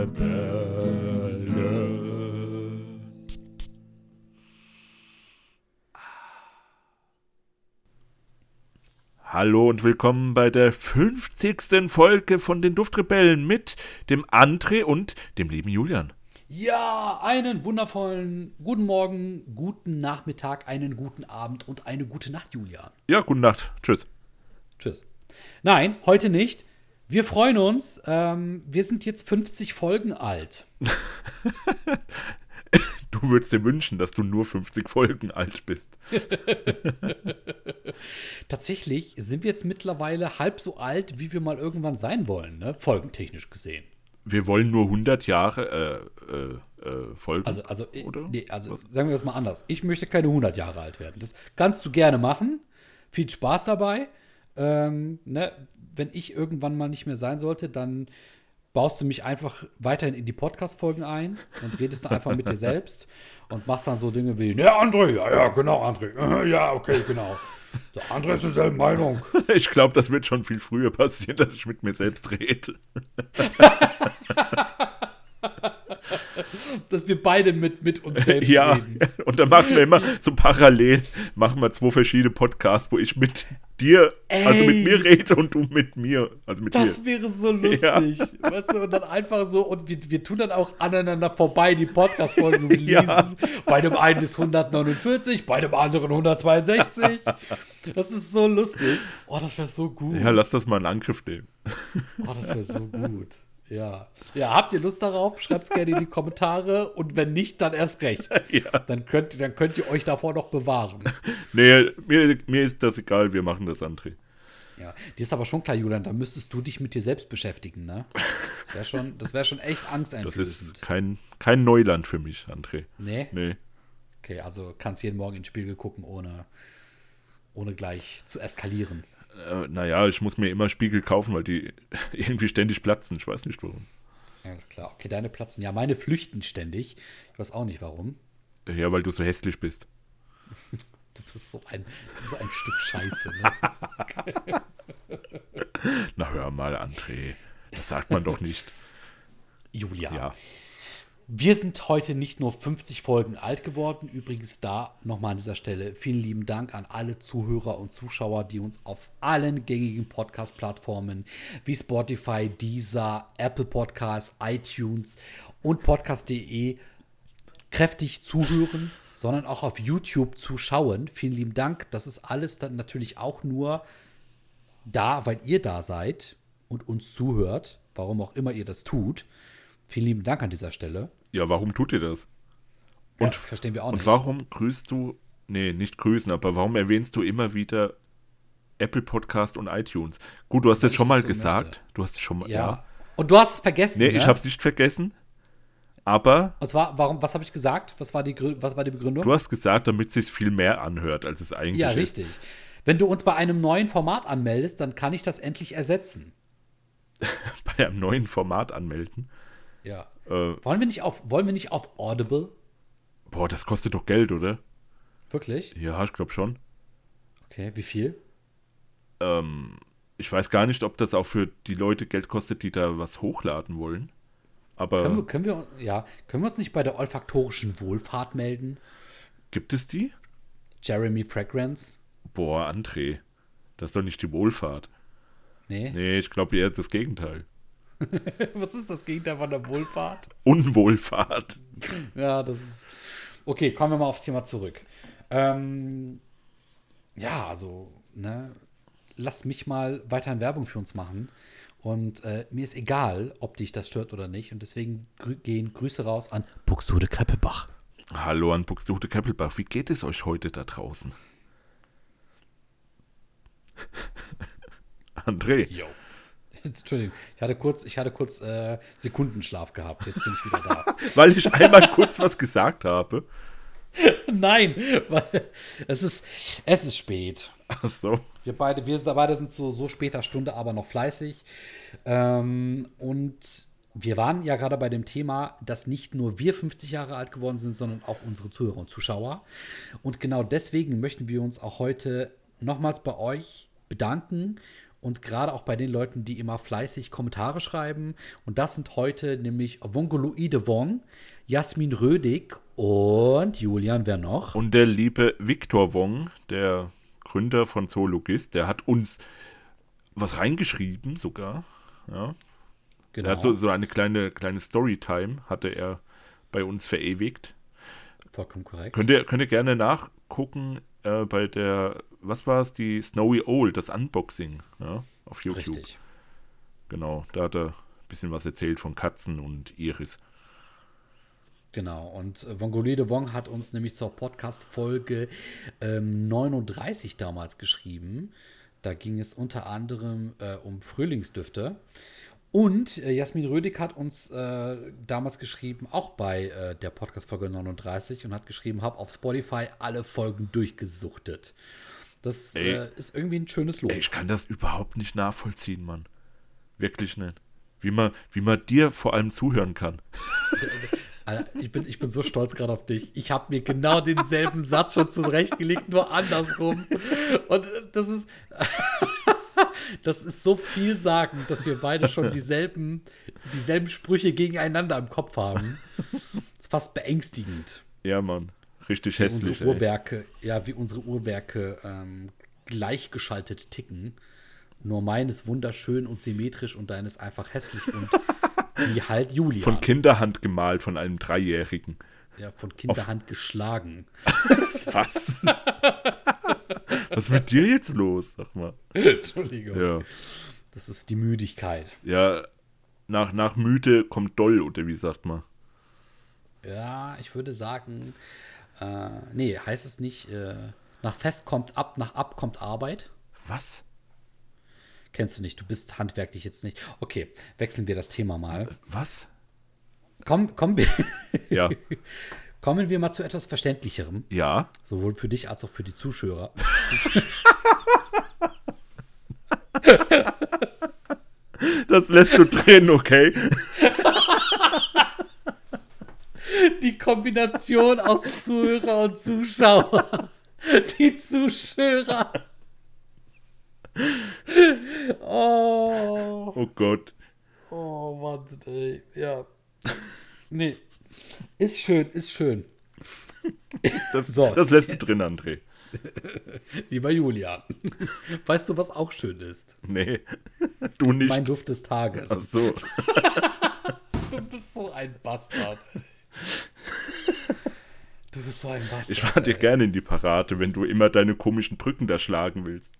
Duftrebellen. Hallo und willkommen bei der 50. Folge von den Duftrebellen mit dem André und dem lieben Julian. Ja, einen wundervollen guten Morgen, guten Nachmittag, einen guten Abend und eine gute Nacht, Julian. Ja, gute Nacht. Tschüss. Tschüss. Nein, heute nicht. Wir freuen uns. Ähm, wir sind jetzt 50 Folgen alt. Du würdest dir wünschen, dass du nur 50 Folgen alt bist. Tatsächlich sind wir jetzt mittlerweile halb so alt, wie wir mal irgendwann sein wollen, ne? folgentechnisch gesehen. Wir wollen nur 100 Jahre äh, äh, äh, Folgen. Also, also, äh, nee, also sagen wir das mal anders. Ich möchte keine 100 Jahre alt werden. Das kannst du gerne machen. Viel Spaß dabei. Ähm, ne? Wenn ich irgendwann mal nicht mehr sein sollte, dann baust du mich einfach weiterhin in die Podcast-Folgen ein und redest dann einfach mit dir selbst und machst dann so Dinge wie, ja, André, ja, ja, genau, André, äh, ja, okay, genau. Der André ist derselben Meinung. Ich glaube, das wird schon viel früher passieren, dass ich mit mir selbst rede. Dass wir beide mit, mit uns selbst Ja, reden. und dann machen wir immer so parallel, machen wir zwei verschiedene Podcasts, wo ich mit dir, also mit Ey. mir rede und du mit mir, also mit Das dir. wäre so lustig. Weißt du, und dann einfach so, und wir, wir tun dann auch aneinander vorbei die Podcast-Folgen releasen. Ja. Bei dem einen ist 149, bei dem anderen 162. Das ist so lustig. Oh, das wäre so gut. Ja, lass das mal in Angriff nehmen. Oh, das wäre so gut. Ja. Ja, habt ihr Lust darauf? Schreibt es gerne in die Kommentare. Und wenn nicht, dann erst recht. Ja. Dann, könnt, dann könnt ihr euch davor noch bewahren. Nee, mir, mir ist das egal, wir machen das, André. Ja, dir ist aber schon klar, Julian, da müsstest du dich mit dir selbst beschäftigen, ne? Das wäre schon, das wär schon echt Das angsteinflößend. ist kein, kein Neuland für mich, André. Nee? Nee. Okay, also kannst jeden Morgen ins Spiegel gucken, ohne, ohne gleich zu eskalieren. Äh, naja, ich muss mir immer Spiegel kaufen, weil die irgendwie ständig platzen. Ich weiß nicht warum. Ja, ist klar. Okay, deine platzen. Ja, meine flüchten ständig. Ich weiß auch nicht warum. Ja, weil du so hässlich bist. Du bist so ein, so ein Stück Scheiße, ne? Na hör mal, André. Das sagt man doch nicht. Julia. Ja. Wir sind heute nicht nur 50 Folgen alt geworden. Übrigens da nochmal an dieser Stelle vielen lieben Dank an alle Zuhörer und Zuschauer, die uns auf allen gängigen Podcast-Plattformen wie Spotify, Deezer, Apple Podcasts, iTunes und Podcast.de kräftig zuhören, sondern auch auf YouTube zuschauen. Vielen lieben Dank. Das ist alles dann natürlich auch nur da, weil ihr da seid und uns zuhört, warum auch immer ihr das tut. Vielen lieben Dank an dieser Stelle. Ja, warum tut ihr das? Und Und- verstehen wir auch Und nicht. warum grüßt du, nee, nicht grüßen, aber warum erwähnst du immer wieder Apple Podcast und iTunes? Gut, du hast es ich schon mal das gesagt. möchte. Du hast es schon mal, ja. ja. Und du hast es vergessen. Nee, ne? ich hab's nicht vergessen. Aber Und zwar, warum, was habe ich gesagt? Was war die, was war die Begründung? du hast gesagt, damit es sich viel mehr anhört, als es eigentlich ja, ist. richtig. Wenn du uns bei einem neuen Format anmeldest, dann kann ich das endlich ersetzen. Bei einem neuen Format anmelden. Ja. Äh, Wollen wir nicht auf, wollen wir nicht auf Audible? boah, das kostet doch Geld, oder? Wirklich? Ja, ich glaube schon. Okay, wie viel? Ähm, ich weiß gar nicht, ob das auch für die Leute Geld kostet, die da was hochladen wollen. Aber Können wir, können wir, ja, können wir uns nicht bei der olfaktorischen Wohlfahrt melden? gibt es die? Jeremy Fragrance? Boah, André, das ist doch nicht die Wohlfahrt. Nee. Nee, ich glaube eher das Gegenteil. Was ist das Gegenteil von der Wohlfahrt? Unwohlfahrt. Ja, das ist. Okay, kommen wir mal aufs Thema zurück. Ähm, ja, also, ne, lass mich mal weiterhin Werbung für uns machen. Und äh, mir ist egal, ob dich das stört oder nicht. Und deswegen grü gehen Grüße raus an Buxtehude Kreppelbach. Hallo an Buxtehude Keppelbach, wie geht es euch heute da draußen? André, Jo. Entschuldigung, ich hatte kurz, ich hatte kurz äh, Sekundenschlaf gehabt. Jetzt bin ich wieder da. weil ich einmal kurz was gesagt habe. Nein, weil es ist, es ist spät. Ach so. Wir beide, wir beide sind zu so später Stunde aber noch fleißig. Ähm, und wir waren ja gerade bei dem Thema, dass nicht nur wir 50 Jahre alt geworden sind, sondern auch unsere Zuhörer und Zuschauer. Und genau deswegen möchten wir uns auch heute nochmals bei euch bedanken und gerade auch bei den Leuten, die immer fleißig Kommentare schreiben. Und das sind heute nämlich Wongoluide Wong, Jasmin Rödig und Julian, wer noch? Und der liebe Viktor Wong, der Gründer von Zoologist, der hat uns was reingeschrieben sogar. Ja. Genau. Er hat so, so eine kleine, kleine Storytime, hatte er bei uns verewigt. Vollkommen korrekt. Könnt ihr, könnt ihr gerne nachgucken äh, bei der, was war es, die Snowy Owl, das Unboxing ja, auf YouTube. Richtig. Genau, da hat er ein bisschen was erzählt von Katzen und Iris. Genau, und äh, Wongolide Wong hat uns nämlich zur Podcast-Folge ähm, 39 damals geschrieben. Da ging es unter anderem äh, um Frühlingsdüfte. Und äh, Jasmin Rödig hat uns äh, damals geschrieben, auch bei äh, der Podcast-Folge 39, und hat geschrieben, habe auf Spotify alle Folgen durchgesuchtet. Das äh, ist irgendwie ein schönes Lob. Ey, ich kann das überhaupt nicht nachvollziehen, Mann. Wirklich nicht. Wie man, wie man dir vor allem zuhören kann. Alter, ich bin, ich bin so stolz gerade auf dich. Ich habe mir genau denselben Satz schon zurechtgelegt, nur andersrum. Und äh, das ist, das ist so vielsagend, dass wir beide schon dieselben, dieselben Sprüche gegeneinander im Kopf haben. Das ist fast beängstigend. Ja, Mann. Richtig Wie hässlich. unsere Ey. Uhrwerke, ja, wie unsere Uhrwerke ähm, gleichgeschaltet ticken. Nur meines wunderschön und symmetrisch und deines einfach hässlich und wie halt Julia. Von Kinderhand gemalt, von einem Dreijährigen. ja, von Kinderhand geschlagen. Was? Was ist mit dir jetzt los? Sag mal. Entschuldigung. Ja. Das ist die Müdigkeit. Ja, nach, nach Müde kommt Doll, oder wie sagt man? Ja, ich würde sagen, äh, nee, heißt es nicht, äh, nach Fest kommt ab, nach ab kommt Arbeit. Was? Kennst du nicht, du bist handwerklich jetzt nicht. Okay, wechseln wir das Thema mal. Was? Komm, wir, Ja. kommen wir mal zu etwas Verständlicherem, Ja. sowohl für dich als auch für die Zuschauer. Das lässt du drin, okay? Die Kombination aus Zuhörer und Zuschauer. Die Zuschauer. Oh. Oh Gott. Oh Mann, ey. Ja. Nee. Ist schön, ist schön. Das, So. das lässt du drin, André. Lieber Julian. Weißt du, was auch schön ist? Nee. Du nicht. Mein Duft des Tages. Ach so. Du bist so ein Bastard. Du bist so ein Bastard. Ich war dir gerne in die Parade, wenn du immer deine komischen Brücken da schlagen willst.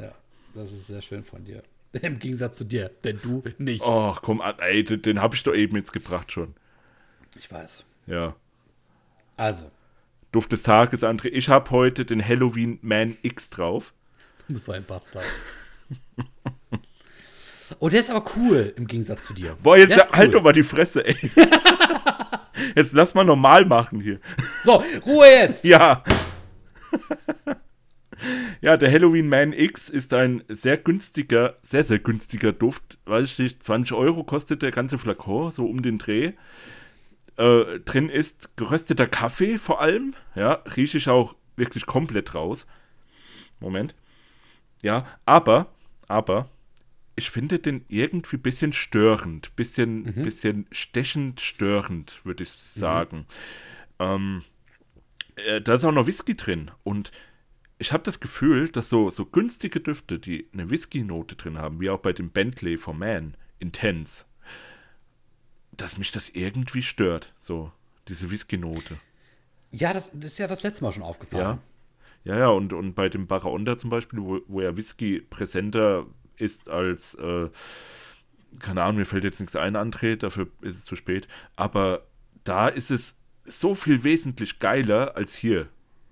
Ja, das ist sehr schön von dir. Im Gegensatz zu dir, denn du nicht. Oh, komm an, ey, den, den habe ich doch eben jetzt gebracht schon. Ich weiß. Ja. Also, Duft des Tages, André. Ich habe heute den Halloween Man X drauf. du bist so ein Bastard. Oh, der ist aber cool im Gegensatz zu dir. Boah, jetzt halt cool. doch mal die Fresse, ey. jetzt lass mal normal machen hier. So, Ruhe jetzt. Ja. ja, der Halloween Man X ist ein sehr günstiger, sehr, sehr günstiger Duft. Weiß ich nicht, 20 Euro kostet der ganze Flakon, so um den Dreh. Äh, drin ist gerösteter Kaffee vor allem. Ja, rieche ich auch wirklich komplett raus. Moment. Ja, aber, aber, ich finde den irgendwie ein bisschen störend, bisschen, bisschen stechend störend, würde ich sagen. Ähm, äh, da ist auch noch Whisky drin und ich habe das Gefühl, dass so, so günstige Düfte, die eine Whisky-Note drin haben, wie auch bei dem Bentley for Man, Intense, dass mich das irgendwie stört, so diese Whisky-Note. Ja, das, das ist ja das letzte Mal schon aufgefallen. Ja. Ja, ja, und, und bei dem Barraonda zum Beispiel, wo, wo ja Whisky präsenter ist als, äh, keine Ahnung, mir fällt jetzt nichts ein, André, dafür ist es zu spät, aber da ist es so viel wesentlich geiler als hier.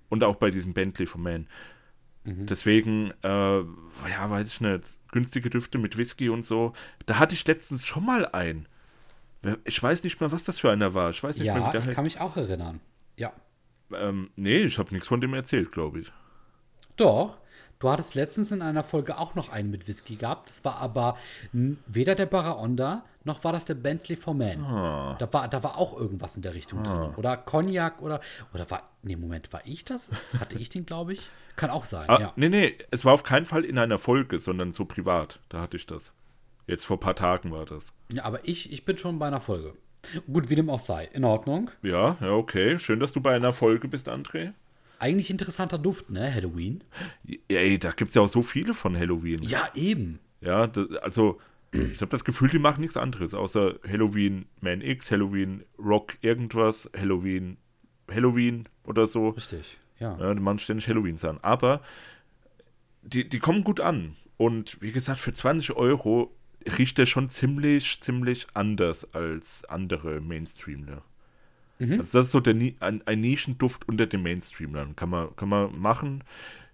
Und auch bei diesem Bentley von Man. Deswegen, äh, ja, weiß ich nicht, günstige Düfte mit Whisky und so. Da hatte ich letztens schon mal einen. Ich weiß nicht mehr, was das für einer war. Ich weiß nicht mehr, Ja, wie der ich heißt. kann mich auch erinnern. Ja. Ähm, nee, ich habe nichts von dem erzählt, glaube ich. Doch. Du hattest letztens in einer Folge auch noch einen mit Whisky gehabt. Das war aber weder der Baraonda noch war das der Bentley for Man. Ah. Da, war, da war auch irgendwas in der Richtung drin. Oder Cognac oder. Oder war. Nee, Moment, war ich das? Hatte ich den, glaube ich? Kann auch sein, Ah, ja. Nee, nee, es war auf keinen Fall in einer Folge, sondern so privat. Da hatte ich das. Jetzt vor ein paar Tagen war das. Ja, aber ich, ich bin schon bei einer Folge. Gut, wie dem auch sei. In Ordnung. Ja, ja, okay. Schön, dass du bei einer Folge bist, André. Eigentlich interessanter Duft, ne? Halloween. Ey, da gibt es ja auch so viele von Halloween. Ja, eben. Ja, da, also ich habe das Gefühl, die machen nichts anderes, außer Halloween Man X, Halloween Rock irgendwas, Halloween Halloween oder so. Richtig. Ja. Ja, die machen ständig Halloweens an. Aber die, die kommen gut an. Und wie gesagt, für 20 Euro riecht der schon ziemlich, ziemlich anders als andere Mainstreamler. Also das ist so der, ein, ein Nischenduft unter den Mainstreamlern. Kann man, kann man machen.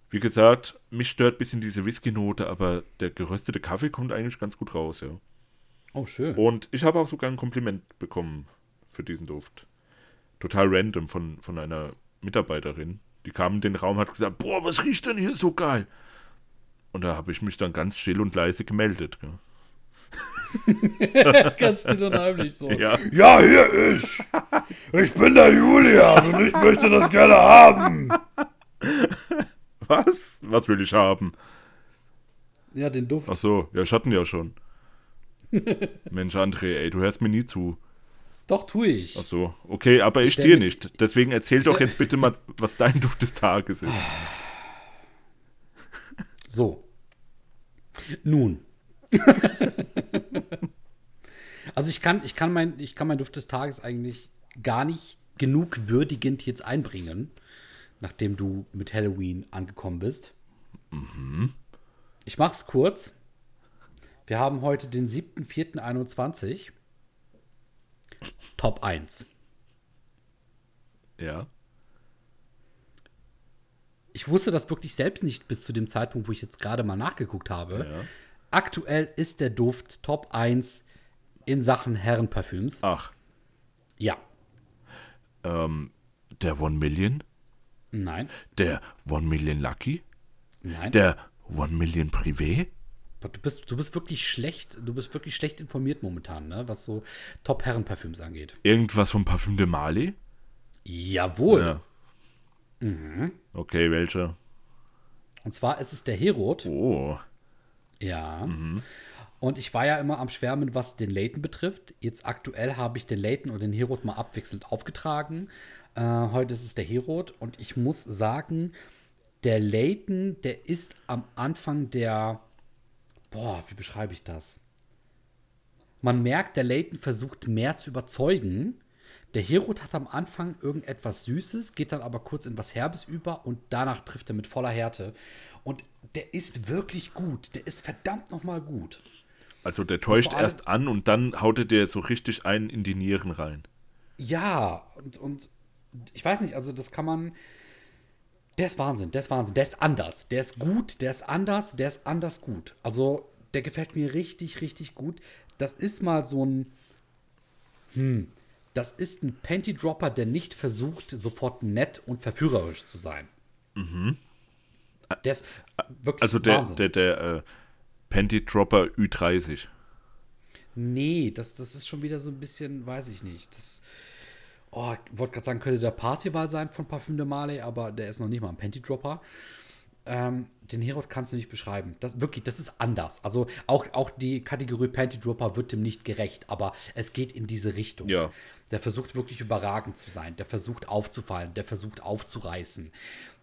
Wie gesagt, mich stört ein bisschen diese Whisky-Note, aber der geröstete Kaffee kommt eigentlich ganz gut raus, ja. Oh, schön. Und ich habe auch sogar ein Kompliment bekommen für diesen Duft. Total random von, von einer Mitarbeiterin. Die kam in den Raum und hat gesagt, boah, was riecht denn hier so geil? Und da habe ich mich dann ganz still und leise gemeldet. Gell? Ganz still und heimlich so. Ja, Ja, hier ich. Ich bin der Julian und ich möchte das gerne haben. was? Was will ich haben? Ja, den Duft. Ach so, ja, ich hatten ja schon. Mensch, André, ey, du hörst mir nie zu. Doch, tue ich. Ach so, okay, aber ich stell dir nicht. Deswegen erzähl doch jetzt bitte mal, was dein Duft des Tages ist. So. Nun. also ich kann, ich kann mein, ich kann mein Duft des Tages eigentlich gar nicht genug würdigend jetzt einbringen, nachdem du mit Halloween angekommen bist. Ich mach's kurz. Wir haben heute den 7.4.21. Top 1. Ja. Ich wusste das wirklich selbst nicht bis zu dem Zeitpunkt, wo ich jetzt gerade mal nachgeguckt habe. Ja. Aktuell ist der Duft Top 1 in Sachen Herrenparfüms. Ach, Ja. ähm, der One Million? Nein. Der One Million Lucky? Nein. Der One Million Privé? du, bist, du bist wirklich schlecht, du bist wirklich schlecht informiert momentan, ne, was so Top Herrenparfüms angeht. Irgendwas vom Parfüm de Mali? Jawohl. Ja. Okay, welcher? Und zwar ist es der Herod. Oh. Ja. Und ich war ja immer am Schwärmen, was den Layton betrifft. Jetzt aktuell habe ich den Layton und den Herod mal abwechselnd aufgetragen. Äh, heute ist es der Herod und ich muss sagen, der Layton, der ist am Anfang der. Boah, wie beschreibe ich das? Man merkt, der Layton versucht mehr zu überzeugen. Der Herod hat am Anfang irgendetwas Süßes, geht dann aber kurz in was Herbes über und danach trifft er mit voller Härte. Und der ist wirklich gut. Der ist verdammt nochmal gut. Also der täuscht erst an und dann haut er dir so richtig einen in die Nieren rein. Ja, und, und ich weiß nicht, also das kann man. Der ist Wahnsinn, der ist Wahnsinn. Der ist anders. Der ist gut, der ist anders, der ist anders gut. Also, der gefällt mir richtig, richtig gut. Das ist mal so ein. Hm. Das ist ein Panty Dropper, der nicht versucht, sofort nett und verführerisch zu sein. Der ist wirklich Also der, Wahnsinn. der, der äh, Panty Dropper Ü30. Nee, das, das ist schon wieder so ein bisschen, weiß ich nicht. Das, oh, ich wollte gerade sagen, könnte der Parsival sein von Parfüm de Marley, aber der ist noch nicht mal ein Panty Dropper. Ähm, den Herod kannst du nicht beschreiben. Das, wirklich, das ist anders. Also auch, auch die Kategorie Panty Dropper wird dem nicht gerecht, aber es geht in diese Richtung. Ja. Der versucht wirklich überragend zu sein, der versucht aufzufallen, der versucht aufzureißen.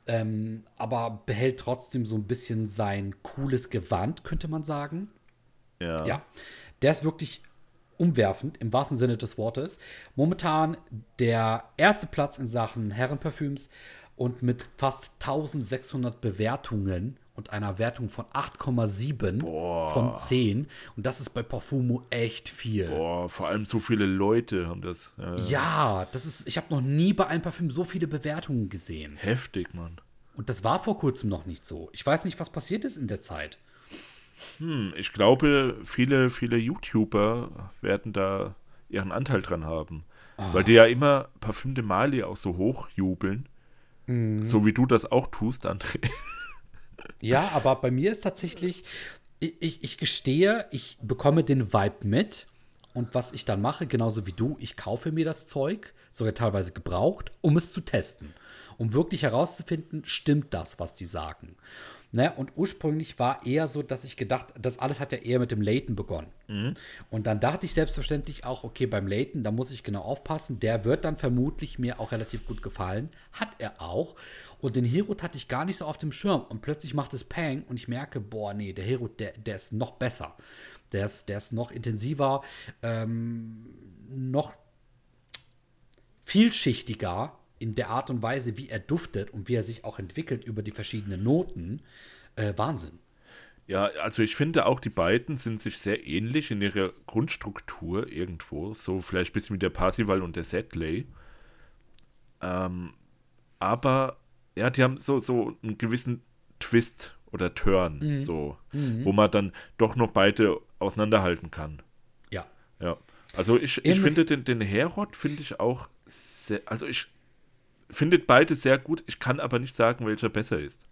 Ähm, aber behält trotzdem so ein bisschen sein cooles Gewand, könnte man sagen. Ja. Ja, der ist wirklich umwerfend im wahrsten Sinne des Wortes. Momentan der erste Platz in Sachen Herrenparfüms und mit fast 1600 Bewertungen und einer Wertung von 8,7 von 10. Und das ist bei Parfumo echt viel. Boah, vor allem so viele Leute haben das. Äh, Ja, das ist, ich habe noch nie bei einem Parfüm so viele Bewertungen gesehen. Heftig, Mann. Und das war vor kurzem noch nicht so. Ich weiß nicht, was passiert ist in der Zeit. Hm, ich glaube, viele, viele YouTuber werden da ihren Anteil dran haben. Weil die ja immer Parfüm de Mali auch so hochjubeln. So wie du das auch tust, André. Ja, aber bei mir ist tatsächlich, ich, ich, ich gestehe, ich bekomme den Vibe mit Und was ich dann mache, genauso wie du, ich kaufe mir das Zeug, sogar teilweise gebraucht, um es zu testen. Um wirklich herauszufinden, stimmt das, was die sagen. Ne? Und ursprünglich war eher so, dass ich gedacht, das alles hat ja eher mit dem Layton begonnen. Und dann dachte ich selbstverständlich auch, okay, beim Layton, da muss ich genau aufpassen, der wird dann vermutlich mir auch relativ gut gefallen. Hat er auch. Und den Hero hatte ich gar nicht so auf dem Schirm. Und plötzlich macht es Pang und ich merke, boah, nee, der Hero, der, der ist noch besser. Der ist, der ist noch intensiver, ähm, noch vielschichtiger in der Art und Weise, wie er duftet und wie er sich auch entwickelt über die verschiedenen Noten. Äh, Wahnsinn. Ja, also ich finde auch, die beiden sind sich sehr ähnlich in ihrer Grundstruktur irgendwo. So vielleicht ein bisschen wie der Parsival und der Setley. Ähm, aber ja, die haben so, so einen gewissen Twist oder Turn, so, wo man dann doch noch beide auseinanderhalten kann. Ja. Ja. Also ich, ich Ähnlich- finde den, den Herod finde ich auch sehr, also ich finde beide sehr gut, ich kann aber nicht sagen, welcher besser ist.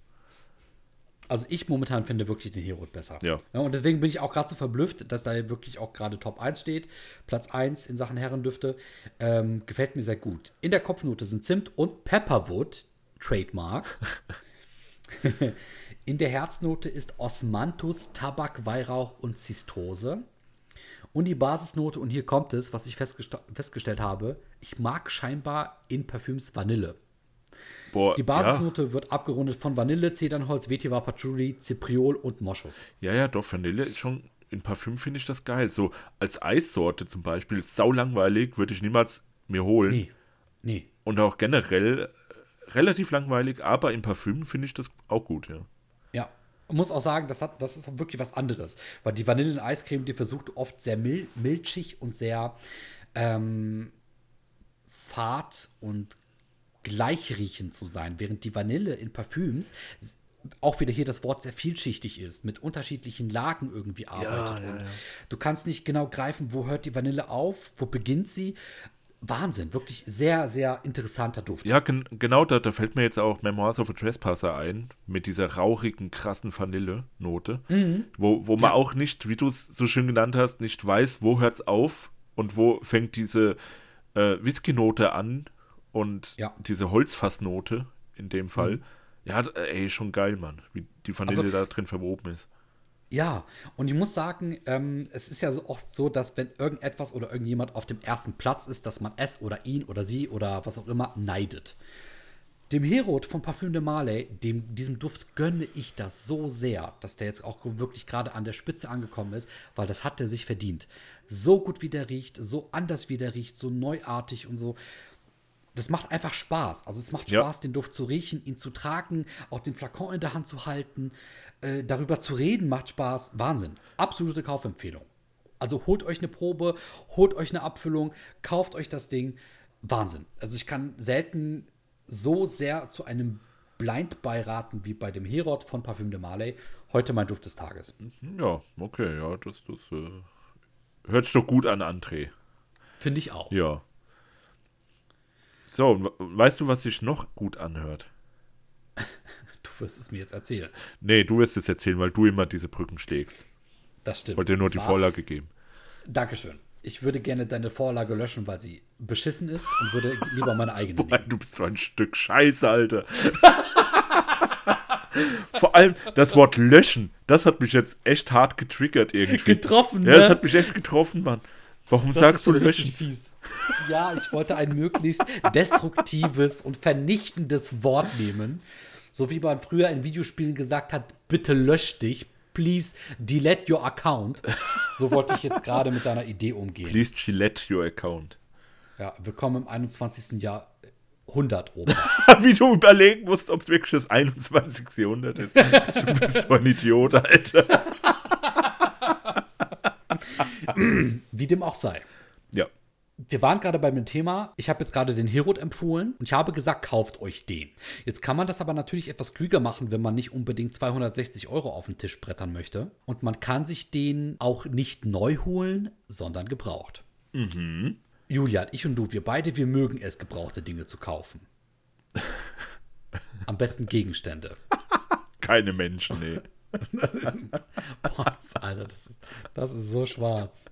Also ich momentan finde wirklich den Hero besser. Ja. und deswegen bin ich auch gerade so verblüfft, dass da wirklich auch gerade Top 1 steht. Platz 1 in Sachen Herrendüfte. Ähm, gefällt mir sehr gut. In der Kopfnote sind Zimt und Pepperwood, Trademark. in der Herznote ist Osmanthus, Tabak, Weihrauch und Zistrose. Und die Basisnote, und hier kommt es, was ich festgesta- festgestellt habe, ich mag scheinbar in Parfüms Vanille. Boah, Die Basisnote wird abgerundet von Vanille, Zedernholz, Vetiver, Patchouli, Zipriol und Moschus. Ja, ja, doch, Vanille ist schon, in Parfüm finde ich das geil. So als Eissorte zum Beispiel, sau langweilig, würde ich niemals mir holen. Nee, nee. Und auch generell äh, relativ langweilig, aber in Parfüm finde ich das auch gut, ja. Ja. Muss auch sagen, das, hat, das ist wirklich was anderes. Weil die Vanilleneiscreme, die versucht oft sehr mil milchig und sehr ähm, fad und gleichriechend zu sein, während die Vanille in Parfüms auch wieder hier das Wort sehr vielschichtig ist, mit unterschiedlichen Lagen irgendwie arbeitet. ja, und ja. Du kannst nicht genau greifen, wo hört die Vanille auf, wo beginnt sie. Wahnsinn, wirklich sehr, sehr interessanter Duft. Ja, gen genau, da, da fällt mir jetzt auch Memoirs of a Trespasser ein, mit dieser rauchigen, krassen Vanille-Note, wo, wo man auch nicht, wie du es so schön genannt hast, nicht weiß, wo hört es auf und wo fängt diese äh, Whisky-Note an und Ja. diese Holzfassnote in dem Fall. Ja, d- ey, schon geil, Mann, wie die Vanille Also- da drin verwoben ist. Ja, und ich muss sagen, ähm, es ist ja so oft so, dass wenn irgendetwas oder irgendjemand auf dem ersten Platz ist, dass man es oder ihn oder sie oder was auch immer neidet. Dem Herod von Parfüm de Marley, dem, diesem Duft gönne ich das so sehr, dass der jetzt auch wirklich gerade an der Spitze angekommen ist, weil das hat er sich verdient. So gut wie der riecht, so anders wie der riecht, so neuartig und so. Das macht einfach Spaß. Also es macht Ja. Spaß, den Duft zu riechen, ihn zu tragen, auch den Flakon in der Hand zu halten. Äh, darüber zu reden macht Spaß. Wahnsinn. Absolute Kaufempfehlung. Also holt euch eine Probe, holt euch eine Abfüllung, kauft euch das Ding. Wahnsinn. Also ich kann selten so sehr zu einem Blind beiraten wie bei dem Herod von Parfüm de Marley. Heute mein Duft des Tages. Ja, okay, ja, das, das äh, hört sich doch gut an, André. Finde ich auch. Ja. So, weißt du, was sich noch gut anhört? Du wirst es mir jetzt erzählen. Nee, du wirst es erzählen, weil du immer diese Brücken schlägst. Das stimmt. Wollte dir nur die Vorlage geben. Dankeschön. Ich würde gerne deine Vorlage löschen, weil sie beschissen ist und würde lieber meine eigene Boah, nehmen. du bist so ein Stück Scheiße, Alter. Vor allem das Wort löschen, das hat mich jetzt echt hart getriggert irgendwie. Getroffen, Ja, das ne? hat mich echt getroffen, Mann. Warum Das sagst du löschen? fies. Ja, ich wollte ein möglichst destruktives und vernichtendes Wort nehmen. So wie man früher in Videospielen gesagt hat, bitte lösch dich, please delete your account. So wollte ich jetzt gerade mit deiner Idee umgehen. Please Gillette your account. Ja, willkommen im 21. Jahrhundert, Opa. Wie du überlegen musst, ob es wirklich das 21. Jahrhundert ist. Du bist so ein Idiot, Alter. Wie dem auch sei. Wir waren gerade bei dem Thema, ich habe jetzt gerade den Herod empfohlen und ich habe gesagt, kauft euch den. Jetzt kann man das aber natürlich etwas klüger machen, wenn man nicht unbedingt 260 Euro auf den Tisch brettern möchte. Und man kann sich den auch nicht neu holen, sondern gebraucht. Julian, ich und du, wir beide, wir mögen es, gebrauchte Dinge zu kaufen. Am besten Gegenstände. Keine Menschen, nee. Boah, Alter, das ist, das ist so schwarz.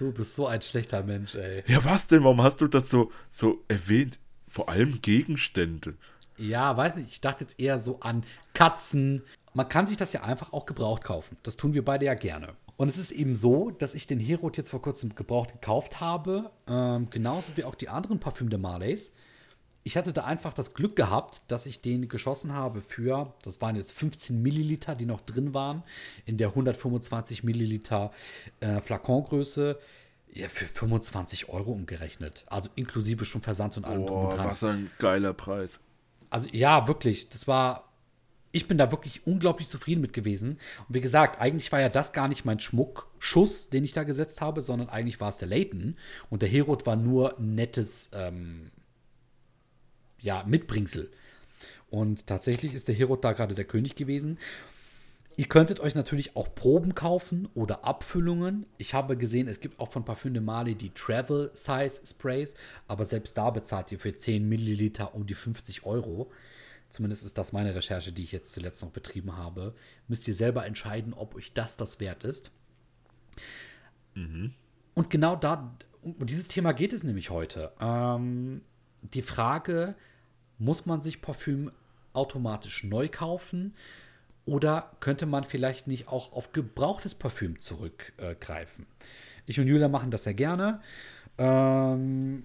Du bist so ein schlechter Mensch, ey. Ja, was denn? Warum hast du das so, so erwähnt? Vor allem Gegenstände. Ja, weiß nicht, ich dachte jetzt eher so an Katzen. Man kann sich das ja einfach auch gebraucht kaufen. Das tun wir beide ja gerne. Und es ist eben so, dass ich den Hero jetzt vor kurzem gebraucht gekauft habe, ähm, genauso wie auch die anderen Parfüm de Marleys. Ich hatte da einfach das Glück gehabt, dass ich den geschossen habe für, das waren jetzt 15 Milliliter, die noch drin waren, in der 125 Milliliter äh, Flakongröße. Ja, für 25 Euro umgerechnet. Also inklusive schon Versand und allem drum und dran. was ein geiler Preis. Also ja, wirklich, das war. Ich bin da wirklich unglaublich zufrieden mit gewesen. Und wie gesagt, eigentlich war ja das gar nicht mein Schmuckschuss, den ich da gesetzt habe, sondern eigentlich war es der Layton. Und der Herod war nur ein nettes, ähm, ja, Mitbringsel. Und tatsächlich ist der Herod da gerade der König gewesen. Ihr könntet euch natürlich auch Proben kaufen oder Abfüllungen. Ich habe gesehen, es gibt auch von Parfüm de Mali die Travel Size Sprays, aber selbst da bezahlt ihr für 10 Milliliter um die 50 Euro. Zumindest ist das meine Recherche, die ich jetzt zuletzt noch betrieben habe. Müsst ihr selber entscheiden, ob euch das das wert ist. Und genau da, um dieses Thema geht es nämlich heute. Ähm, die Frage, muss man sich Parfüm automatisch neu kaufen? Oder könnte man vielleicht nicht auch auf gebrauchtes Parfüm zurückgreifen? ich und Julia machen das sehr gerne. Ähm,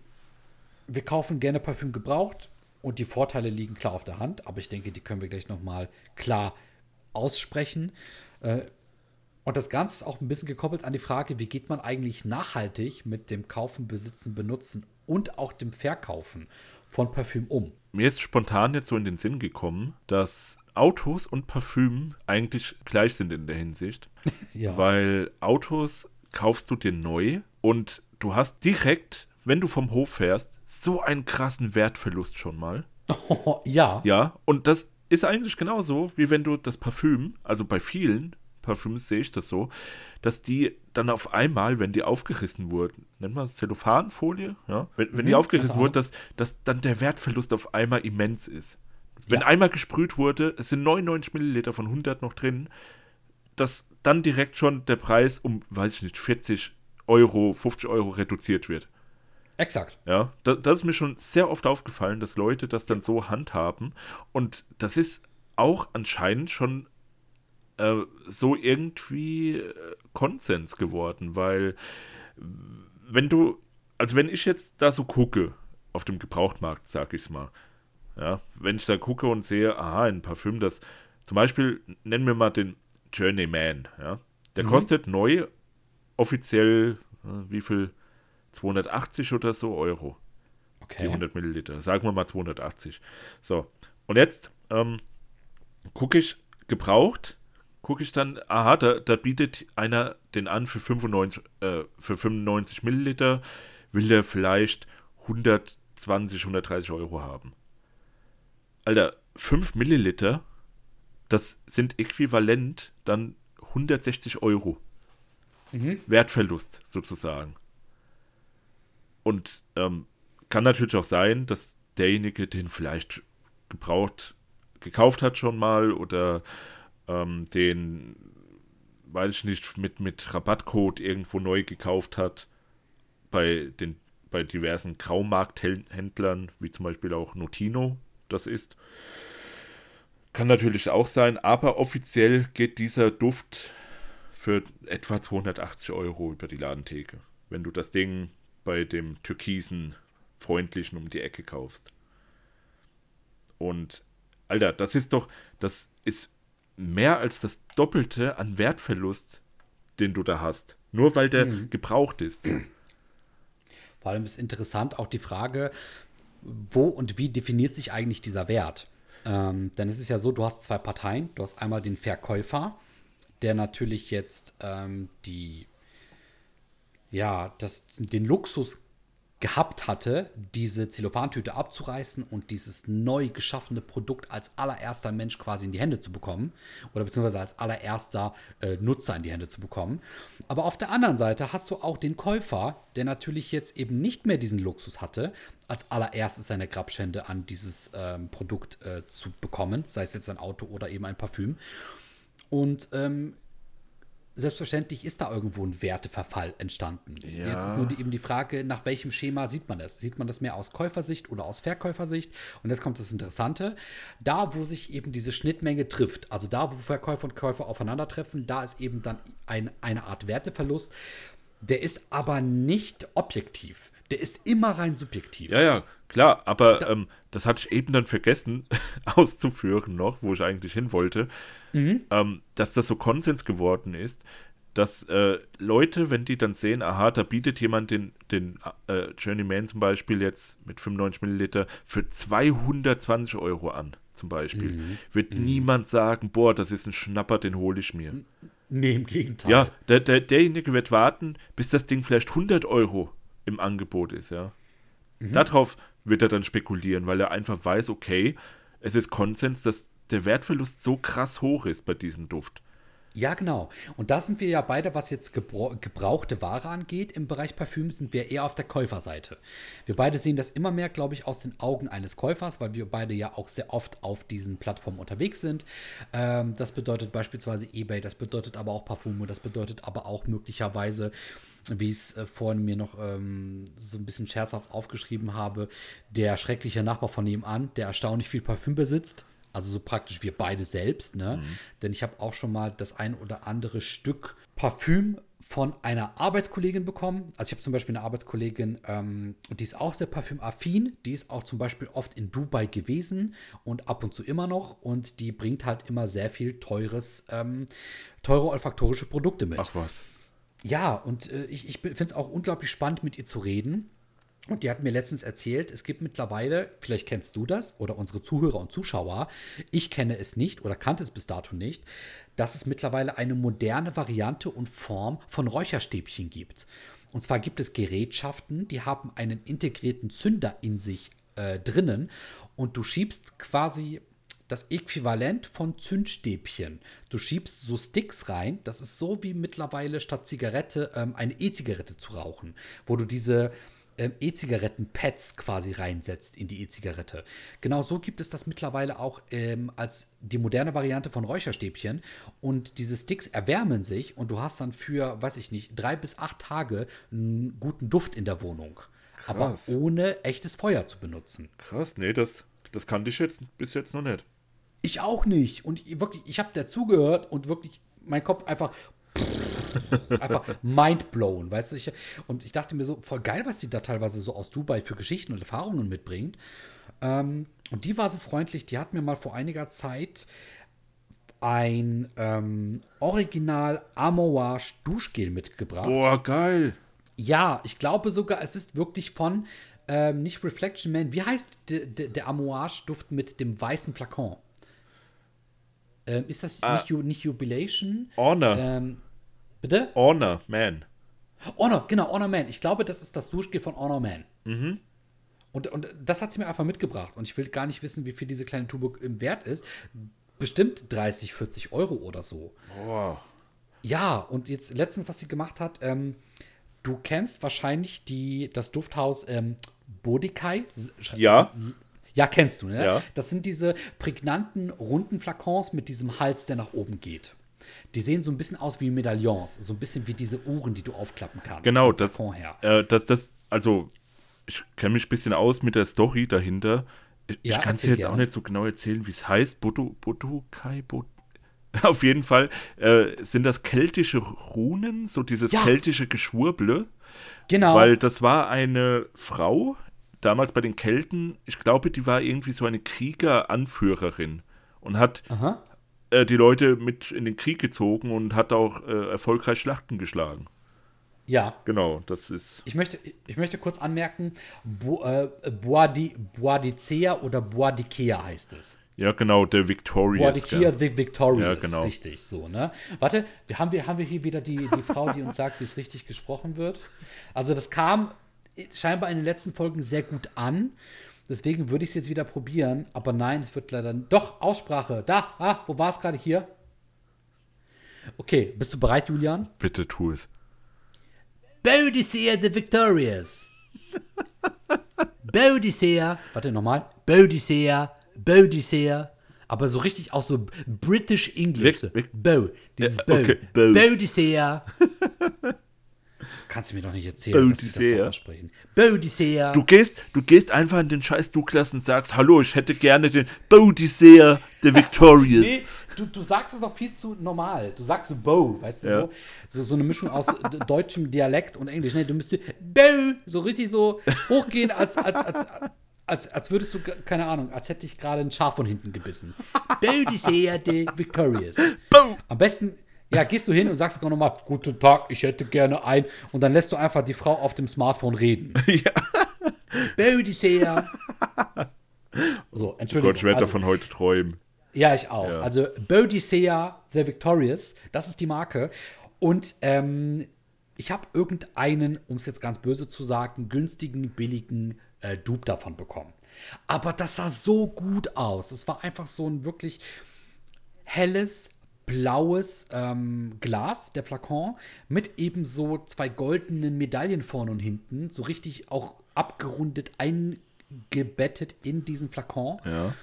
wir kaufen gerne Parfüm gebraucht und die Vorteile liegen klar auf der Hand, aber ich denke, die können wir gleich nochmal klar aussprechen. Äh, und das Ganze ist auch ein bisschen gekoppelt an die Frage, wie geht man eigentlich nachhaltig mit dem Kaufen, Besitzen, Benutzen und auch dem Verkaufen von Parfüm um? Mir ist spontan jetzt so in den Sinn gekommen, dass Autos und Parfüm eigentlich gleich sind in der Hinsicht. Ja. Weil Autos kaufst du dir neu und du hast direkt, wenn du vom Hof fährst, so einen krassen Wertverlust schon mal. ja. Ja, und das ist eigentlich genauso, wie wenn du das Parfüm, also bei vielen Parfüms sehe ich das so, dass die dann auf einmal, wenn die aufgerissen wurden, nennt man es Zellophanfolie, ja, wenn, wenn die Mhm, aufgerissen keine wurden, dass, dass dann der Wertverlust auf einmal immens ist. Wenn Ja. einmal gesprüht wurde, es sind 99 Milliliter von 100 noch drin, dass dann direkt schon der Preis um, weiß ich nicht, 40 Euro, 50 Euro reduziert wird. Exakt. Ja, da, das ist mir schon sehr oft aufgefallen, dass Leute das dann so handhaben. Und das ist auch anscheinend schon äh, so irgendwie äh, Konsens geworden, weil wenn du, also wenn ich jetzt da so gucke, auf dem Gebrauchtmarkt, sag ich's mal, ja, wenn ich da gucke und sehe, aha, ein Parfüm, das zum Beispiel, nennen wir mal den Journeyman, ja, der kostet neu offiziell, äh, wie viel? 280 oder so Euro die Okay. 100 Milliliter. Sagen wir mal 280. So, und jetzt ähm, gucke ich gebraucht, gucke ich dann, aha, da, da bietet einer den an für 95, äh, für 95 Milliliter, will der vielleicht 120, 130 Euro haben. Alter, 5 Milliliter, das sind äquivalent dann 160 Euro. Wertverlust sozusagen. Und ähm, kann natürlich auch sein, dass derjenige den vielleicht gebraucht, gekauft hat schon mal oder ähm, den, weiß ich nicht, mit, mit Rabattcode irgendwo neu gekauft hat bei den bei diversen Graumarkthändlern, wie zum Beispiel auch Notino das ist. Kann natürlich auch sein, aber offiziell geht dieser Duft für etwa 280 Euro über die Ladentheke, wenn du das Ding bei dem türkisen freundlichen um die Ecke kaufst. Und Alter, das ist doch, das ist mehr als das Doppelte an Wertverlust, den du da hast. Nur weil der gebraucht ist. Vor allem ist interessant auch die Frage, wo und wie definiert sich eigentlich dieser Wert? Ähm, denn es ist ja so, du hast zwei Parteien. Du hast einmal den Verkäufer, der natürlich jetzt ähm, die, ja, das, den Luxus gehabt hatte, diese Zellophantüte abzureißen und dieses neu geschaffene Produkt als allererster Mensch quasi in die Hände zu bekommen oder beziehungsweise als allererster äh, Nutzer in die Hände zu bekommen. Aber auf der anderen Seite hast du auch den Käufer, der natürlich jetzt eben nicht mehr diesen Luxus hatte, als allererstes seine Grabschände an dieses ähm, Produkt äh, zu bekommen, sei es jetzt ein Auto oder eben ein Parfüm. Und ähm, selbstverständlich ist da irgendwo ein Werteverfall entstanden. Ja. Jetzt ist nur die, eben die Frage, nach welchem Schema sieht man das? Sieht man das mehr aus Käufersicht oder aus Verkäufersicht? Und jetzt kommt das Interessante. Da, wo sich eben diese Schnittmenge trifft, also da, wo Verkäufer und Käufer aufeinandertreffen, da ist eben dann ein, eine Art Werteverlust. Der ist aber nicht objektiv. Der ist immer rein subjektiv. Ja, ja, klar, aber ähm, das hatte ich eben dann vergessen auszuführen noch, wo ich eigentlich hin wollte, ähm, dass das so Konsens geworden ist, dass äh, Leute, wenn die dann sehen, aha, da bietet jemand den, den äh, Journeyman zum Beispiel jetzt mit 95 Milliliter für 220 Euro an, zum Beispiel, wird niemand sagen, boah, das ist ein Schnapper, den hole ich mir. Nee, im Gegenteil. Ja, der, der, derjenige wird warten, bis das Ding vielleicht 100 Euro im Angebot ist, ja. Darauf wird er dann spekulieren, weil er einfach weiß, okay, es ist Konsens, dass der Wertverlust so krass hoch ist bei diesem Duft. Ja, genau. Und da sind wir ja beide, was jetzt gebra gebrauchte Ware angeht, im Bereich Parfüm sind wir eher auf der Käuferseite. Wir beide sehen das immer mehr, glaube ich, aus den Augen eines Käufers, weil wir beide ja auch sehr oft auf diesen Plattformen unterwegs sind. Ähm, das bedeutet beispielsweise eBay, das bedeutet aber auch Parfume, das bedeutet aber auch möglicherweise, wie ich es äh, vorhin mir noch ähm, so ein bisschen scherzhaft aufgeschrieben habe, der schreckliche Nachbar von nebenan, der erstaunlich viel Parfüm besitzt. Also so praktisch wir beide selbst, ne? Denn ich habe auch schon mal das ein oder andere Stück Parfüm von einer Arbeitskollegin bekommen. Also ich habe zum Beispiel eine Arbeitskollegin, ähm, die ist auch sehr parfümaffin. Die ist auch zum Beispiel oft in Dubai gewesen und ab und zu immer noch. Und die bringt halt immer sehr viel teures, ähm, teure olfaktorische Produkte mit. Ach was. Ja, und äh, ich, ich finde es auch unglaublich spannend, mit ihr zu reden. Und die hat mir letztens erzählt, es gibt mittlerweile, vielleicht kennst du das oder unsere Zuhörer und Zuschauer, ich kenne es nicht oder kannte es bis dato nicht, dass es mittlerweile eine moderne Variante und Form von Räucherstäbchen gibt. Und zwar gibt es Gerätschaften, die haben einen integrierten Zünder in sich äh, drinnen und du schiebst quasi das Äquivalent von Zündstäbchen. Du schiebst so Sticks rein. Das ist so wie mittlerweile statt Zigarette ähm, eine E-Zigarette zu rauchen, wo du diese ähm, E-Zigaretten-Pads quasi reinsetzt in die E-Zigarette. Genau so gibt es das mittlerweile auch ähm, als die moderne Variante von Räucherstäbchen. Und diese Sticks erwärmen sich und du hast dann für, weiß ich nicht, drei bis acht Tage einen guten Duft in der Wohnung. Aber Krass. ohne echtes Feuer zu benutzen. Krass, nee, das, das kannte ich jetzt bis jetzt noch nicht. Ich auch nicht. Und ich- wirklich, ich habe dazugehört und wirklich mein Kopf einfach einfach mindblown, weißt du? Ich, und ich dachte mir so, voll geil, was die da teilweise so aus Dubai für Geschichten und Erfahrungen mitbringt. Ähm, und die war so freundlich, die hat mir mal vor einiger Zeit ein ähm, Original Amouage Duschgel mitgebracht. Boah, geil. Ja, ich glaube sogar, es ist wirklich von, ähm, nicht Reflection Man, wie heißt de, de, der Amouage-Duft mit dem weißen Flakon? Ähm, ist das nicht, Ju- nicht Jubilation? Honor. Ähm, bitte? Honor, man. Honor, genau, Honor Man. Ich glaube, das ist das Duschgel von Honor Man. Und, und das hat sie mir einfach mitgebracht. Und ich will gar nicht wissen, wie viel diese kleine Tube im Wert ist. Bestimmt 30, 40 Euro oder so. Boah. Ja, und jetzt letztens, was sie gemacht hat, ähm, du kennst wahrscheinlich die, das Dufthaus ähm, Bodekai. Ja. Ja, kennst du, ne? Ja. Das sind diese prägnanten, runden Flakons mit diesem Hals, der nach oben geht. Die sehen so ein bisschen aus wie Medaillons, so ein bisschen wie diese Uhren, die du aufklappen kannst. Genau, das, äh, das, das, also, ich kenne mich ein bisschen aus mit der Story dahinter. Ich, Ja, ich kann es jetzt auch gerne. nicht so genau erzählen, wie es heißt. Bodo, Bodokai, Bod Auf jeden Fall äh, sind das keltische Runen, so dieses Ja. keltische Geschwurble. Genau. Weil das war eine Frau, damals bei den Kelten, ich glaube, die war irgendwie so eine Krieger-Anführerin und hat äh, die Leute mit in den Krieg gezogen und hat auch äh, erfolgreich Schlachten geschlagen. Ja. Genau, das ist. Ich möchte, ich möchte kurz anmerken, Bo, äh, Boadi, Boadicea oder Boadicea heißt es. Ja, genau, der Victorious. Boadicea gell? the Victorious, Ja, genau. richtig, so, ne? Warte, haben, wir, haben wir hier wieder die, die Frau, die uns sagt, wie es richtig gesprochen wird. Also das kam scheinbar in den letzten Folgen sehr gut an. Deswegen würde ich es jetzt wieder probieren. Aber nein, es wird leider. Doch, Aussprache. Da, ah, wo war es gerade hier? Okay, bist du bereit, Julian? Bitte tu es. Boadicea the Victorious. Boadicea. Warte nochmal. Boadicea. Boadicea. Aber so richtig auch so British English. Weg- weg- Bo. Dieses Bo. okay, Bo. Bodicea. Kannst du mir doch nicht erzählen, dass sie das. Bodicea. Du gehst, du gehst einfach in den scheiß Douglas und sagst, hallo, ich hätte gerne den Bodicea der Victorious. Nee, du, du sagst es doch viel zu normal. Du sagst so Bo, weißt du, Ja. so, so, so eine Mischung aus deutschem Dialekt und Englisch. Nee, du müsstest Bo, so richtig so hochgehen, als, als, als, als, als würdest du, keine Ahnung, als hätte ich gerade ein Schaf von hinten gebissen. Bodicea de Victorious. Bo! Am besten, ja, gehst du hin und sagst nochmal, guten Tag, ich hätte gerne ein. Und dann lässt du einfach die Frau auf dem Smartphone reden. Ja. Bodicea. So, Entschuldigung. Gott, ich werde Also- davon heute träumen. ja, ich auch. Ja. Also Bodicea The Victorious, das ist die Marke. Und ähm, ich habe irgendeinen, um es jetzt ganz böse zu sagen, günstigen, billigen äh, Dupe davon bekommen. Aber das sah so gut aus. Es war einfach so ein wirklich helles, blaues ähm, Glas, der Flakon, mit eben so zwei goldenen Medaillen vorne und hinten, so richtig auch abgerundet eingebettet in diesen Flakon. Ja.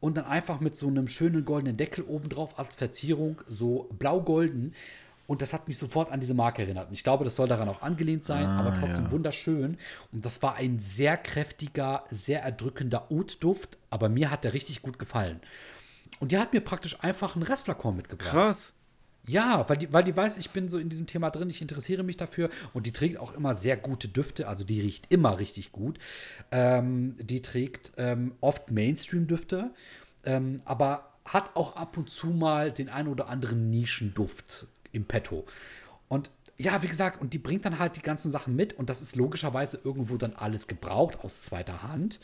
Und dann einfach mit so einem schönen goldenen Deckel obendrauf als Verzierung, so blau-golden. Und das hat mich sofort an diese Marke erinnert. Und ich glaube, das soll daran auch angelehnt sein, aber trotzdem wunderschön. Und das war ein sehr kräftiger, sehr erdrückender Oud-Duft, aber mir hat der richtig gut gefallen. Und die hat mir praktisch einfach einen Restflakon mitgebracht. Krass. Ja, weil die, weil die weiß, ich bin so in diesem Thema drin, ich interessiere mich dafür und die trägt auch immer sehr gute Düfte, also die riecht immer richtig gut. Ähm, die trägt ähm, oft Mainstream-Düfte, ähm, aber hat auch ab und zu mal den ein oder anderen Nischenduft im Petto. Und ja, wie gesagt, und die bringt dann halt die ganzen Sachen mit und das ist logischerweise irgendwo dann alles gebraucht aus zweiter Hand.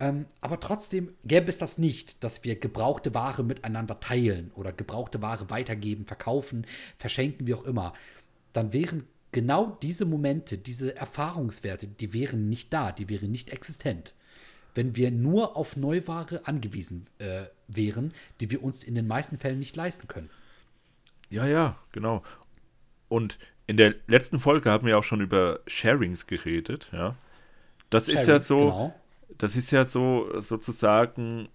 Ähm, aber trotzdem gäbe es das nicht, dass wir gebrauchte Ware miteinander teilen oder gebrauchte Ware weitergeben, verkaufen, verschenken, wie auch immer. Dann wären genau diese Momente, diese Erfahrungswerte, die wären nicht da, die wären nicht existent. Wenn wir nur auf Neuware angewiesen äh, wären, die wir uns in den meisten Fällen nicht leisten können. Ja, ja, genau. Und in der letzten Folge haben wir auch schon über Sharings geredet, ja. Das ist ja Sharings, so, genau. Das ist ja so sozusagen,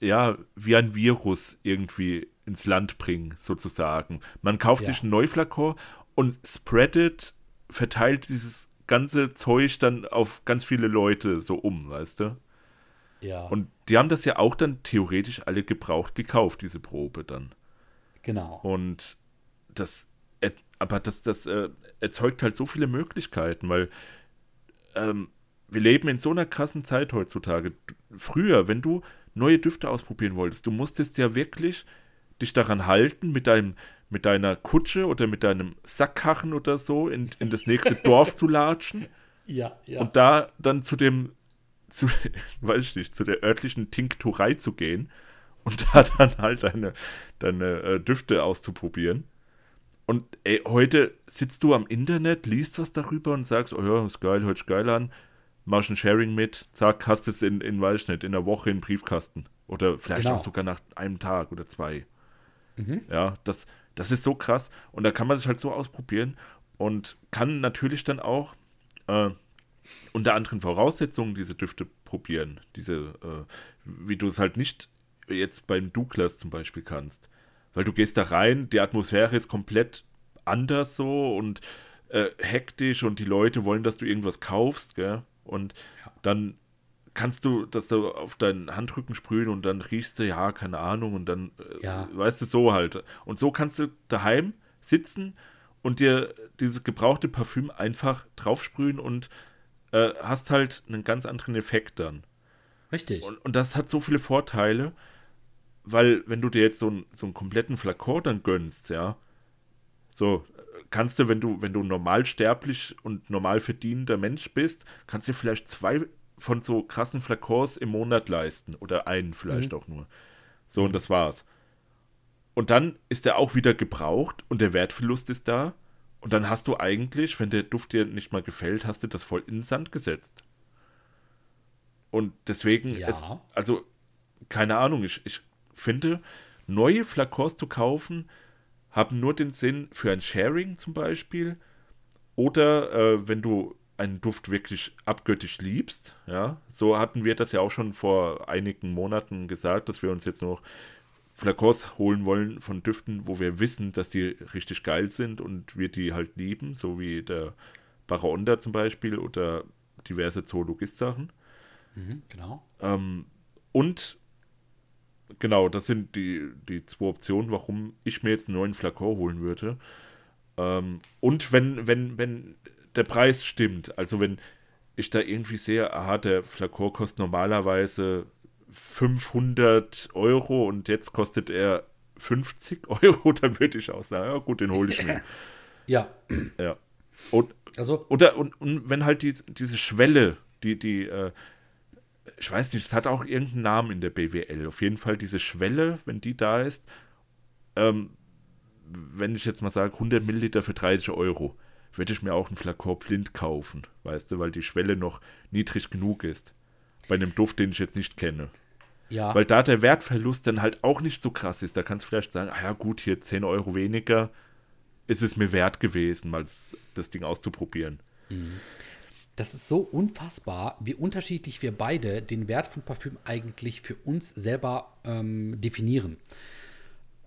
ja, wie ein Virus irgendwie ins Land bringen, sozusagen. Man kauft Ja. sich einen Neuflakon und spreadet, verteilt dieses ganze Zeug dann auf ganz viele Leute so um, weißt du? Ja, Und die haben das ja auch dann theoretisch alle gebraucht gekauft, diese Probe dann. genau. Und das, er- aber das, das äh, erzeugt halt so viele Möglichkeiten, weil ähm, wir leben in so einer krassen Zeit heutzutage. Früher, wenn du neue Düfte ausprobieren wolltest, du musstest ja wirklich dich daran halten, mit deinem mit deiner Kutsche oder mit deinem Sackkarren oder so in, in das nächste Dorf zu latschen Ja, ja. und da dann zu dem, zu, weiß ich nicht, zu der örtlichen Tinkturei zu gehen und da dann halt deine, deine äh, Düfte auszuprobieren. Und ey, heute sitzt du am Internet, liest was darüber und sagst, oh ja, ist geil, hört sich geil an, machst ein Sharing mit, zack, hast es in, in, weiß ich nicht, in einer Woche im Briefkasten. Oder vielleicht Genau. auch sogar nach einem Tag oder zwei. Ja, das, das ist so krass. Und da kann man sich halt so ausprobieren und kann natürlich dann auch äh, unter anderen Voraussetzungen diese Düfte probieren. Diese, äh, wie du es halt nicht jetzt beim Douglas zum Beispiel kannst. Weil du gehst da rein, die Atmosphäre ist komplett anders so und äh, hektisch und die Leute wollen, dass du irgendwas kaufst, gell? Und dann kannst du das so auf deinen Handrücken sprühen und dann riechst du, ja, keine Ahnung, und dann, äh, Ja. weißt du, so halt. Und so kannst du daheim sitzen und dir dieses gebrauchte Parfüm einfach draufsprühen und äh, hast halt einen ganz anderen Effekt dann. Richtig. Und, und das hat so viele Vorteile, weil wenn du dir jetzt so, einen- so einen kompletten Flakon dann gönnst, ja, so kannst du, wenn du, wenn du normal sterblich und normal verdienender Mensch bist, kannst du dir vielleicht zwei von so krassen Flakons im Monat leisten oder einen vielleicht auch nur. So, und das war's. Und dann ist er auch wieder gebraucht und der Wertverlust ist da. Und dann hast du eigentlich, wenn der Duft dir nicht mal gefällt, hast du das voll in den Sand gesetzt. Und deswegen, Ja. es, also, keine Ahnung, ich, ich finde, neue Flakons zu kaufen, haben nur den Sinn für ein Sharing zum Beispiel. Oder äh, wenn du einen Duft wirklich abgöttisch liebst, ja, so hatten wir das ja auch schon vor einigen Monaten gesagt, dass wir uns jetzt noch Flakons holen wollen von Düften, wo wir wissen, dass die richtig geil sind und wir die halt lieben, so wie der Baraonda zum Beispiel oder diverse Zoologist-Sachen. Mhm, genau. Ähm, und genau, das sind die, die zwei Optionen, warum ich mir jetzt einen neuen Flakon holen würde. Ähm, und wenn, wenn, wenn der Preis stimmt, also wenn ich da irgendwie sehe, aha, der Flakon kostet normalerweise 500 Euro und jetzt kostet er 50 Euro, dann würde ich auch sagen, ja gut, den hole ich mir. Ja. Ja. Und, Also, oder, und, und wenn halt die, diese Schwelle, die, die, äh, ich weiß nicht, es hat auch irgendeinen Namen in der BWL. Auf jeden Fall diese Schwelle, wenn die da ist, ähm, wenn ich jetzt mal sage, 100 Milliliter für 30 Euro, würde ich mir auch einen Flakon blind kaufen, weißt du, weil die Schwelle noch niedrig genug ist. Bei einem Duft, den ich jetzt nicht kenne. ja. Weil da der Wertverlust dann halt auch nicht so krass ist. Da kannst du vielleicht sagen, ah ja gut, hier 10 Euro weniger, ist es mir wert gewesen, mal das, das Ding auszuprobieren. Das ist so unfassbar, wie unterschiedlich wir beide den Wert von Parfüm eigentlich für uns selber ähm, definieren.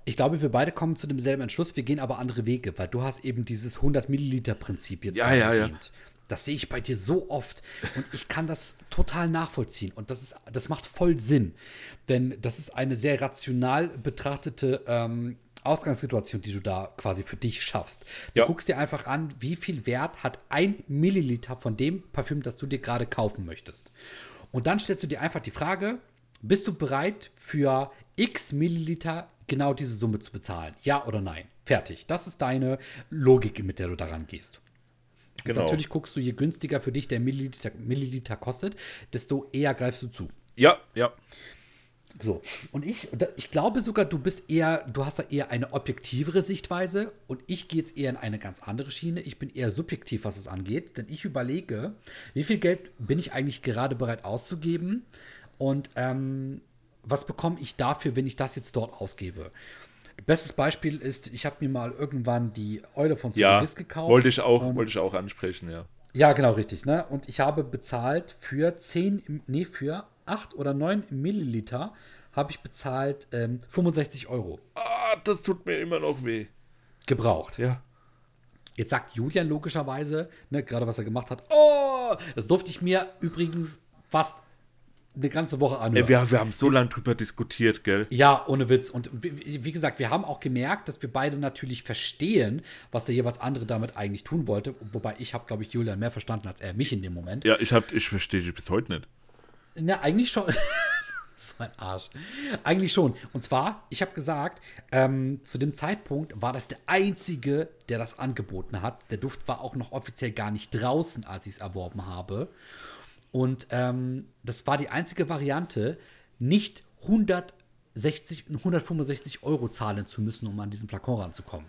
Ich glaube, wir beide kommen zu demselben Entschluss, wir gehen aber andere Wege, weil du hast eben dieses 100 Milliliter Prinzip jetzt Ja, ja, ja. Das sehe ich bei dir so oft und ich kann das total nachvollziehen und das ist, das macht voll Sinn, denn das ist eine sehr rational betrachtete ähm, Ausgangssituation, die du da quasi für dich schaffst. Du Ja. guckst dir einfach an, wie viel Wert hat ein Milliliter von dem Parfüm, das du dir gerade kaufen möchtest. Und dann stellst du dir einfach die Frage, bist du bereit für x Milliliter genau diese Summe zu bezahlen? Ja oder nein? Fertig. Das ist deine Logik, mit der du daran gehst. Genau. Natürlich guckst du, je günstiger für dich der Milliliter, Milliliter kostet, desto eher greifst du zu. Ja, ja. So, und ich, ich glaube sogar, du bist eher, du hast da eher eine objektivere Sichtweise und ich gehe jetzt eher in eine ganz andere Schiene. Ich bin eher subjektiv, was es angeht, denn ich überlege, wie viel Geld bin ich eigentlich gerade bereit auszugeben und ähm, was bekomme ich dafür, wenn ich das jetzt dort ausgebe. Bestes Beispiel ist, ich habe mir mal irgendwann die Eule von Ja, Zoologist gekauft. wollte ich auch, wollte ich auch ansprechen, ja. ja, genau, richtig. Ne? Und ich habe bezahlt für 10, im- nee, für 8 oder 9 Milliliter habe ich bezahlt ähm, 65 Euro. Ah, das tut mir immer noch weh. Gebraucht. Ja. Jetzt sagt Julian logischerweise, ne, gerade was er gemacht hat, oh, das durfte ich mir übrigens fast eine ganze Woche anhören. Wir, wir haben so lange drüber diskutiert, gell? Ja, ohne Witz. Und wie, wie gesagt, wir haben auch gemerkt, dass wir beide natürlich verstehen, was der jeweils andere damit eigentlich tun wollte. Wobei ich habe, glaube ich, Julian mehr verstanden als er mich in dem Moment. Ja, ich, hab, ich verstehe dich bis heute nicht. Na, eigentlich schon. so ein Arsch. Eigentlich schon. Und zwar, ich habe gesagt, ähm, zu dem Zeitpunkt war das der Einzige, der das angeboten hat. Der Duft war auch noch offiziell gar nicht draußen, als ich es erworben habe. Und ähm, das war die einzige Variante, nicht 160, 165 Euro zahlen zu müssen, um an diesen Flakon ranzukommen.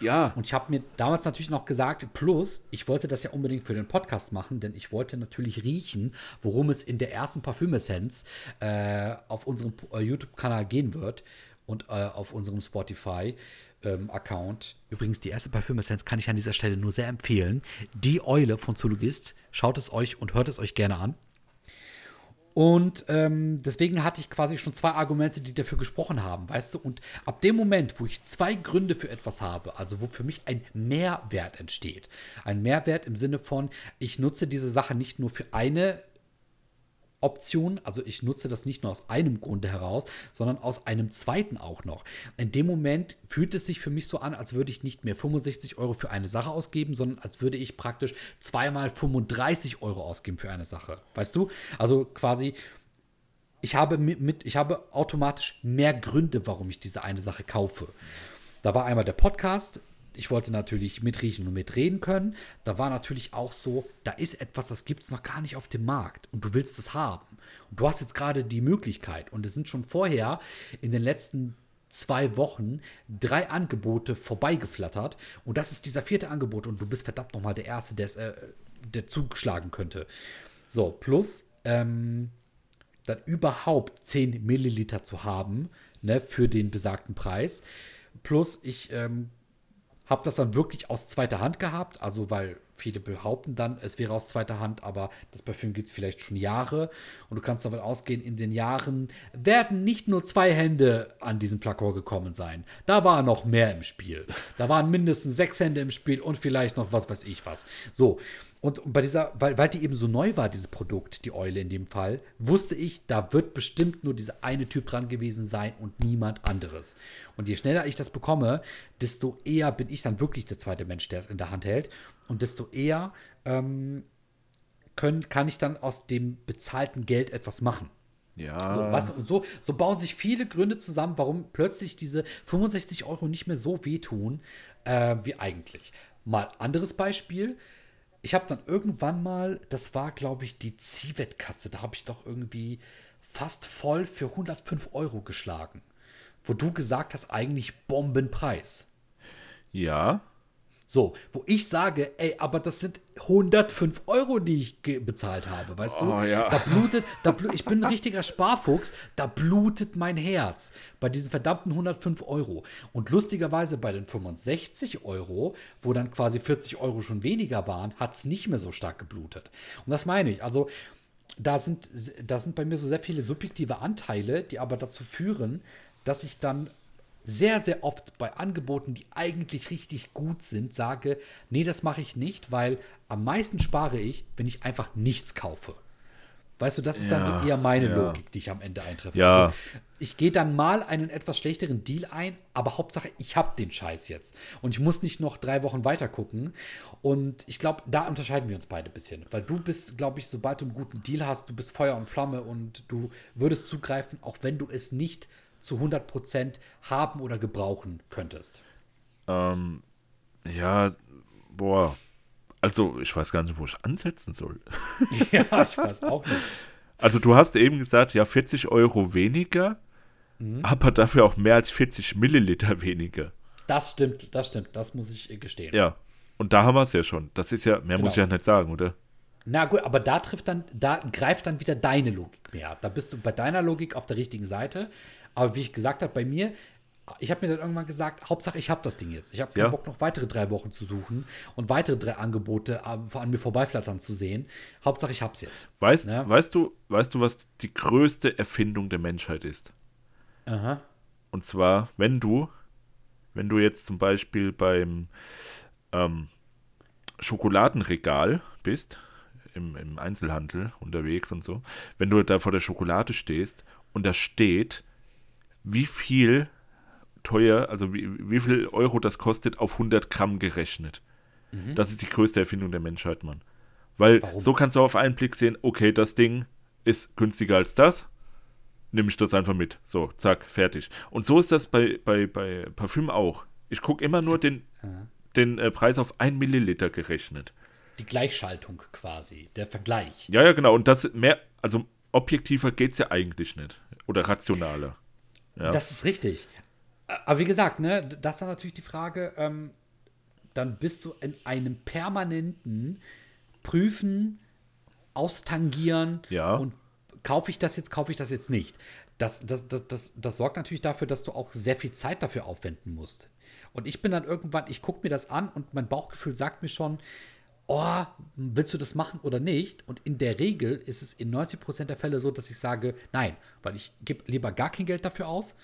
Ja. Und ich habe mir damals natürlich noch gesagt, plus, ich wollte das ja unbedingt für den Podcast machen, denn ich wollte natürlich riechen, worum es in der ersten Parfümessenz äh, auf unserem äh, YouTube-Kanal gehen wird und äh, auf unserem Spotify-Account. Übrigens, die erste Parfümessenz kann ich an dieser Stelle nur sehr empfehlen. Die Eule von Zoologist. Schaut es euch und hört es euch gerne an. Und ähm, deswegen hatte ich quasi schon zwei Argumente, die dafür gesprochen haben, weißt du? Und ab dem Moment, wo ich zwei Gründe für etwas habe, also wo für mich ein Mehrwert entsteht, ein Mehrwert im Sinne von, ich nutze diese Sache nicht nur für eine Option, also ich nutze das nicht nur aus einem Grunde heraus, sondern aus einem zweiten auch noch. In dem Moment fühlt es sich für mich so an, als würde ich nicht mehr 65 Euro für eine Sache ausgeben, sondern als würde ich praktisch zweimal 35 Euro ausgeben für eine Sache. Weißt du? Also quasi, ich habe mit, ich habe automatisch mehr Gründe, warum ich diese eine Sache kaufe. Da war einmal der Podcast. Ich wollte natürlich mitriechen und mitreden können. Da war natürlich auch so, da ist etwas, das gibt es noch gar nicht auf dem Markt und du willst es haben. Und du hast jetzt gerade die Möglichkeit und es sind schon vorher in den letzten zwei Wochen drei Angebote vorbeigeflattert und das ist dieser vierte Angebot und du bist verdammt nochmal der Erste, der, es, äh, der zugeschlagen könnte. So, plus, ähm, dann überhaupt 10 Milliliter zu haben, ne, für den besagten Preis. Plus, ich ähm, habe das dann wirklich aus zweiter Hand gehabt, also weil Viele behaupten dann, es wäre aus zweiter Hand, aber das Parfüm gibt es vielleicht schon Jahre. Und du kannst davon ausgehen, in den Jahren werden nicht nur zwei Hände an diesen Flakon gekommen sein. Da war noch mehr im Spiel. Da waren mindestens sechs Hände im Spiel und vielleicht noch was weiß ich was. So. Und bei dieser, weil, weil die eben so neu war, dieses Produkt, die Eule in dem Fall, wusste ich, da wird bestimmt nur dieser eine Typ dran gewesen sein und niemand anderes. Und je schneller ich das bekomme, desto eher bin ich dann wirklich der zweite Mensch, der es in der Hand hält. Und desto eher ähm, können, kann ich dann aus dem bezahlten Geld etwas machen. Ja. So, was, und so, so bauen sich viele Gründe zusammen, warum plötzlich diese 65 Euro nicht mehr so wehtun äh, wie eigentlich. Mal anderes Beispiel. Ich habe dann irgendwann mal, das war glaube ich die Zivet-Katze, da habe ich doch irgendwie fast voll für 105 Euro geschlagen. Wo du gesagt hast, eigentlich Bombenpreis. Ja. So, wo ich sage, ey, aber das sind 105 Euro, die ich bezahlt habe, weißt du? Oh, ja. Da blutet, da blu ich bin ein richtiger Sparfuchs, da blutet mein Herz bei diesen verdammten 105 Euro. Und lustigerweise bei den 65 Euro, wo dann quasi 40 Euro schon weniger waren, hat es nicht mehr so stark geblutet. Und das meine ich, also da sind, da sind bei mir so sehr viele subjektive Anteile, die aber dazu führen, dass ich dann sehr, sehr oft bei Angeboten, die eigentlich richtig gut sind, sage, nee, das mache ich nicht, weil am meisten spare ich, wenn ich einfach nichts kaufe. Weißt du, das ist dann Ja, so eher meine ja. Logik, die ich am Ende eintreffe. Ja. Also, ich gehe dann mal einen etwas schlechteren Deal ein, aber Hauptsache, ich habe den Scheiß jetzt. Und ich muss nicht noch drei Wochen weiter gucken. Und ich glaube, da unterscheiden wir uns beide ein bisschen. Weil du bist, glaube ich, sobald du einen guten Deal hast, du bist Feuer und Flamme und du würdest zugreifen, auch wenn du es nicht zu 100% haben oder gebrauchen könntest. Ähm, ja, boah. Also, ich weiß gar nicht, wo ich ansetzen soll. ja, ich weiß auch nicht. Also, du hast eben gesagt, ja, 40 Euro weniger, Mhm. aber dafür auch mehr als 40 Milliliter weniger. Das stimmt, das stimmt, das muss ich äh, gestehen. Ja. Und da haben wir es ja schon. Das ist ja, mehr muss ich Genau. ja nicht sagen, oder? Na gut, aber da trifft dann, da greift dann wieder deine Logik mehr. Da bist du bei deiner Logik auf der richtigen Seite. Aber wie ich gesagt habe, bei mir, ich habe mir dann irgendwann gesagt, Hauptsache ich habe das Ding jetzt. Ich habe keinen Ja. Bock, noch weitere drei Wochen zu suchen und weitere drei Angebote äh, an mir vorbeiflattern zu sehen. Hauptsache ich hab's jetzt. Weißt, Ja. weißt, du, weißt du, was die größte Erfindung der Menschheit ist? Aha. Und zwar, wenn du, wenn du jetzt zum Beispiel beim ähm, Schokoladenregal bist, im, im Einzelhandel unterwegs und so, wenn du da vor der Schokolade stehst und da steht, wie viel teuer, also wie, wie viel Euro das kostet, auf 100 Gramm gerechnet. Das ist die größte Erfindung der Menschheit, Mann. Weil Warum? so kannst du auf einen Blick sehen, okay, das Ding ist günstiger als das, nimm ich das einfach mit. So, zack, fertig. Und so ist das bei, bei, bei Parfüm auch. Ich gucke immer nur den, den äh, Preis auf 1 Milliliter gerechnet. Die Gleichschaltung quasi, der Vergleich. Ja, ja, genau. Und das mehr, also objektiver geht es ja eigentlich nicht. Oder rationaler. Ja. Das ist richtig. Aber wie gesagt, ne, das ist dann natürlich die Frage, ähm, dann bist du in einem permanenten Prüfen, Austangieren Ja. und kaufe ich das jetzt, kaufe ich das jetzt nicht. Das, das, das, das, das sorgt natürlich dafür, dass du auch sehr viel Zeit dafür aufwenden musst. Und ich bin dann irgendwann, ich gucke mir das an und mein Bauchgefühl sagt mir schon, oh, willst du das machen oder nicht? Und in der Regel ist es in 90% der Fälle so, dass ich sage, nein, weil ich gebe lieber gar kein Geld dafür aus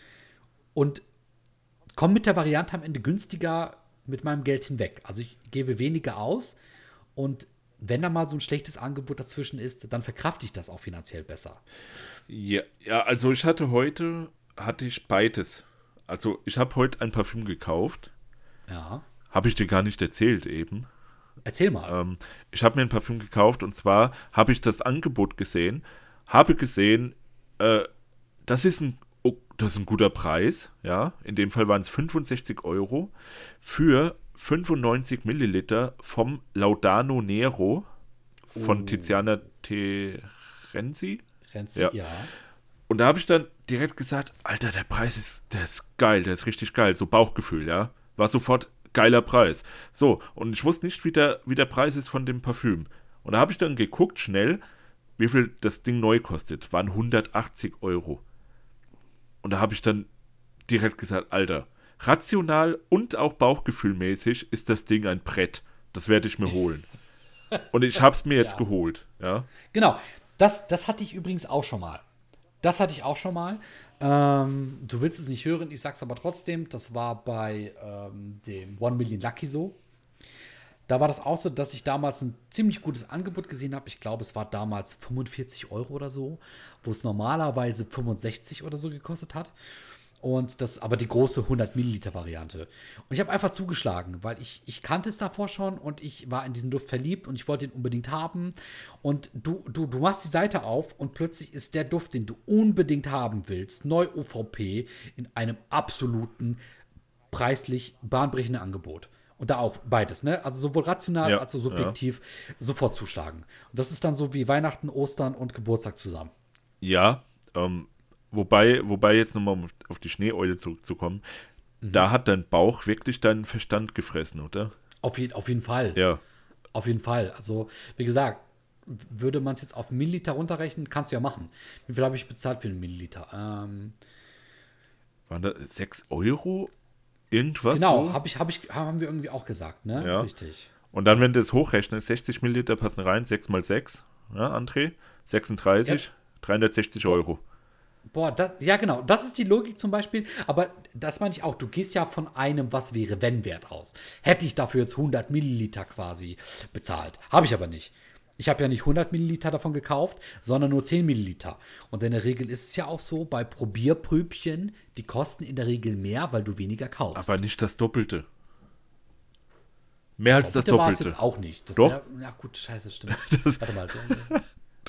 und komme mit der Variante am Ende günstiger mit meinem Geld hinweg. Also ich gebe weniger aus und wenn da mal so ein schlechtes Angebot dazwischen ist, dann verkrafte ich das auch finanziell besser. Ja, ja, also ich hatte heute, hatte ich beides. Also ich habe heute ein Parfüm gekauft. Ja. Habe ich dir gar nicht erzählt eben. Erzähl mal. Ähm, ich habe mir ein Parfüm gekauft und zwar habe ich das Angebot gesehen, habe gesehen, äh, das ist ein oh, das ist ein guter Preis, ja. In dem Fall waren es 65 Euro für 95 Milliliter vom Laudano Nero von Tiziana Terenzi. Renzi, ja. ja. Und da habe ich dann direkt gesagt, Alter, der Preis ist, der ist geil, der ist richtig geil. So Bauchgefühl, ja. War sofort geiler Preis. So, und ich wusste nicht, wie der, wie der Preis ist von dem Parfüm. Und da habe ich dann geguckt, schnell, wie viel das Ding neu kostet. Waren 180 Euro. Und da habe ich dann direkt gesagt, Alter, rational und auch bauchgefühlmäßig ist das Ding ein Brett. Das werde ich mir holen. Und ich habe es mir jetzt Ja. geholt. Ja. Genau, das, das hatte ich übrigens auch schon mal. Das hatte ich auch schon mal. Ähm, du willst es nicht hören, ich sag's aber trotzdem. Das war bei ähm, dem One Million Lucky so. Da war das auch so, dass ich damals ein ziemlich gutes Angebot gesehen habe. Ich glaube, es war damals 45 Euro oder so, wo es normalerweise 65 oder so gekostet hat. Und das aber die große 100 Milliliter Variante. Und ich habe einfach zugeschlagen, weil ich, ich kannte es davor schon und ich war in diesen Duft verliebt und ich wollte ihn unbedingt haben. Und du, du, du machst die Seite auf und plötzlich ist der Duft, den du unbedingt haben willst, neu OVP in einem absoluten preislich bahnbrechenden Angebot. Und da auch beides, ne? Also sowohl rational Ja, als auch subjektiv sofort zuschlagen. Und das ist dann so wie Weihnachten, Ostern und Geburtstag zusammen. Ja, ähm, wobei, wobei jetzt nochmal um auf die Schneeeule zurückzukommen, Mhm. da hat dein Bauch wirklich deinen Verstand gefressen, oder? Auf, je, auf jeden Fall. Ja. Auf jeden Fall. Also, wie gesagt, würde man es jetzt auf Milliliter runterrechnen, kannst du ja machen. Wie viel habe ich bezahlt für einen Milliliter? Ähm, Waren da 6 Euro? Irgendwas? genau, so? hab ich, hab ich, haben wir irgendwie auch gesagt, ne? Ja. Richtig. Und dann, wenn du es hochrechnest, 60 Milliliter passen rein, 6 mal 6, ja, André? 36, 360 Euro. Boah, das, ja genau, das ist die Logik zum Beispiel, aber das meine ich auch, du gehst ja von einem Was wäre wenn Wert aus. Hätte ich dafür jetzt 100 Milliliter quasi bezahlt, habe ich aber nicht. Ich habe ja nicht 100 Milliliter davon gekauft, sondern nur 10 Milliliter. Und in der Regel ist es ja auch so, bei Probierprübchen, die kosten in der Regel mehr, weil du weniger kaufst. Aber nicht das Doppelte. Mehr als das Doppelte war es Doppelte. jetzt auch nicht. Das Doch. Der, ja gut, scheiße, stimmt. Das- Warte mal.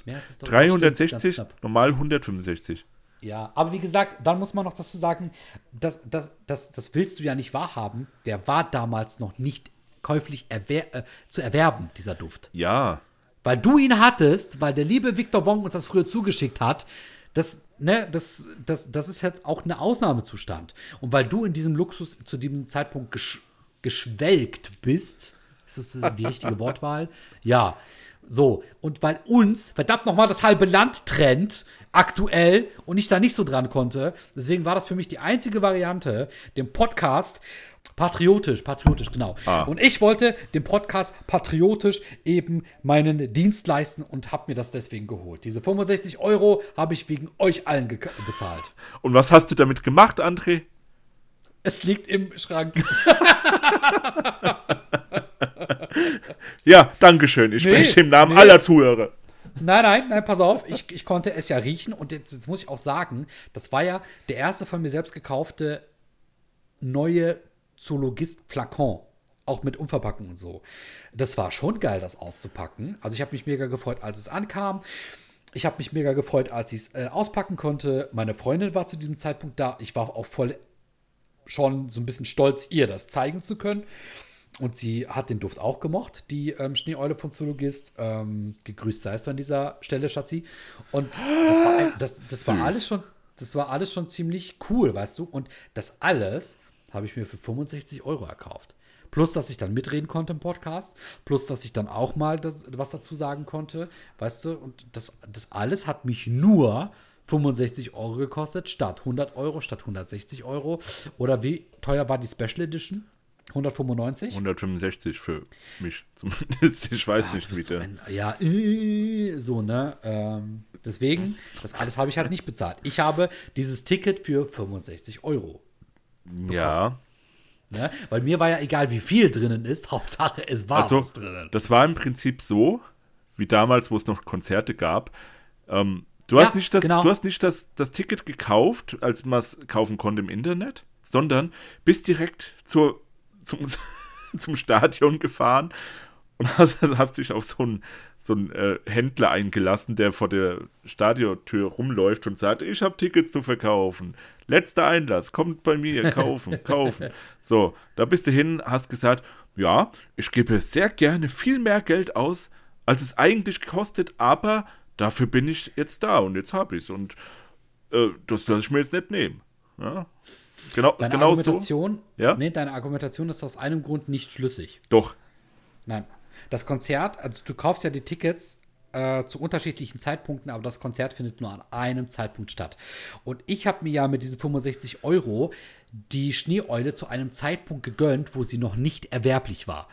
Mehr als das Doppelte. Stimmt, 360, ganz knapp. normal 165. Ja, aber wie gesagt, dann muss man noch dazu sagen, das, das, das, das willst du ja nicht wahrhaben. Der war damals noch nicht käuflich erwer äh, zu erwerben, dieser Duft. Ja, Weil du ihn hattest, weil der liebe Victor Wong uns das früher zugeschickt hat. Das, ne, das, das, das ist jetzt auch ein Ausnahmezustand. Und weil du in diesem Luxus zu diesem Zeitpunkt gesch geschwelgt bist, ist das die richtige Wortwahl? Ja. So, und weil uns, verdammt nochmal, das halbe Land trennt, aktuell, und ich da nicht so dran konnte, deswegen war das für mich die einzige Variante, den Podcast patriotisch, patriotisch, genau. Ah. Und ich wollte dem Podcast patriotisch eben meinen Dienst leisten und habe mir das deswegen geholt. Diese 65 Euro habe ich wegen euch allen bezahlt. Und was hast du damit gemacht, André? Es liegt im Schrank. Ja, Dankeschön. Ich Nee, spreche im Namen nee. aller Zuhörer. Nein, nein, nein, pass auf. Ich, ich konnte es ja riechen und jetzt, jetzt muss ich auch sagen, das war ja der erste von mir selbst gekaufte neue Zoologist-Flakon. Auch mit Umverpackung und so. Das war schon geil, das auszupacken. Also ich habe mich mega gefreut, als es ankam. Ich habe mich mega gefreut, als ich es äh, auspacken konnte. Meine Freundin war zu diesem Zeitpunkt da. Ich war auch voll schon so ein bisschen stolz, ihr das zeigen zu können. Und sie hat den Duft auch gemocht, die ähm, Schneeeule von Zoologist. Ähm, gegrüßt seist du an dieser Stelle, Schatzi. Und das war, ein- das, das war alles schon, das war alles schon ziemlich cool, weißt du. Und das alles habe ich mir für 65 Euro erkauft. Plus, dass ich dann mitreden konnte im Podcast. Plus, dass ich dann auch mal das, was dazu sagen konnte. Weißt du, und das, das alles hat mich nur 65 Euro gekostet, statt 100 Euro, statt 160 Euro. Oder wie teuer war die Special Edition? 195? 165 für mich zumindest. Ich weiß Ah, nicht, du wie so der. ein- ja, äh, so, ne? Ähm, deswegen, das alles habe ich halt nicht bezahlt. Ich habe dieses Ticket für 65 Euro. Ja, Ne? Weil mir war ja egal, wie viel drinnen ist. Hauptsache, es war also was drinnen. das war im Prinzip so, wie damals, wo es noch Konzerte gab. Ähm, du, Ja, hast nicht das, genau. du hast nicht das, das Ticket gekauft, als man es kaufen konnte im Internet, sondern bist direkt zur, zum, zum Stadion gefahren und hast, hast dich auf so einen, so einen äh, Händler eingelassen, der vor der Stadiontür rumläuft und sagt, ich habe Tickets zu verkaufen. Letzter Einlass, kommt bei mir, kaufen, kaufen. So, da bist du hin, hast gesagt, ja, ich gebe sehr gerne viel mehr Geld aus, als es eigentlich kostet, aber dafür bin ich jetzt da und jetzt habe ich es und äh, das lasse ich mir jetzt nicht nehmen. Ja? Genau, Deine genau so. Argumentation, Ja? nee, deine Argumentation ist aus einem Grund nicht schlüssig. Doch, Nein. Das Konzert, also du kaufst ja die Tickets äh, zu unterschiedlichen Zeitpunkten, aber das Konzert findet nur an einem Zeitpunkt statt. Und ich habe mir ja mit diesen 65 Euro die Schneeeule zu einem Zeitpunkt gegönnt, wo sie noch nicht erwerblich war.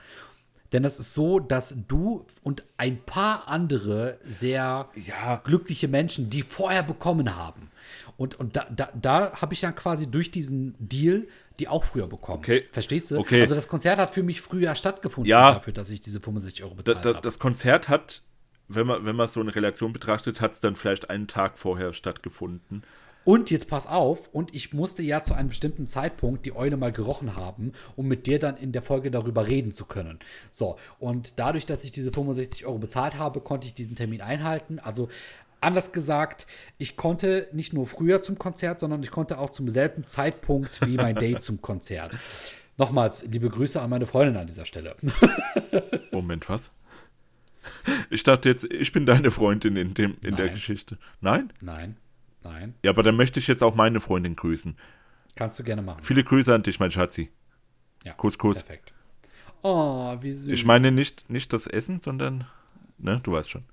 Denn das ist so, dass du und ein paar andere sehr Ja. glückliche Menschen, die vorher bekommen haben. Und, und da, da, da habe ich dann quasi durch diesen Deal die auch früher bekommen. Okay. Verstehst du? Okay. Also das Konzert hat für mich früher stattgefunden Ja. dafür, dass ich diese 65 Euro bezahlt da, habe. das Konzert hat, wenn man, wenn man so eine Relation betrachtet, hat es dann vielleicht einen Tag vorher stattgefunden. Und jetzt pass auf, und ich musste ja zu einem bestimmten Zeitpunkt die Eule mal gerochen haben, um mit dir dann in der Folge darüber reden zu können. So, und dadurch, dass ich diese 65 Euro bezahlt habe, konnte ich diesen Termin einhalten. Also anders gesagt, ich konnte nicht nur früher zum Konzert, sondern ich konnte auch zum selben Zeitpunkt wie mein Date zum Konzert. Nochmals, liebe Grüße an meine Freundin an dieser Stelle. Moment, was? Ich dachte jetzt, ich bin deine Freundin in, dem, in der. Geschichte. Nein? Nein, nein, Ja, aber dann möchte ich jetzt auch meine Freundin grüßen. kannst du gerne machen. Viele Grüße an dich, mein Schatzi. Ja, Kuss, Kuss. Perfekt. Oh, wie süß. Ich meine nicht, nicht das Essen, sondern, ne, du weißt schon.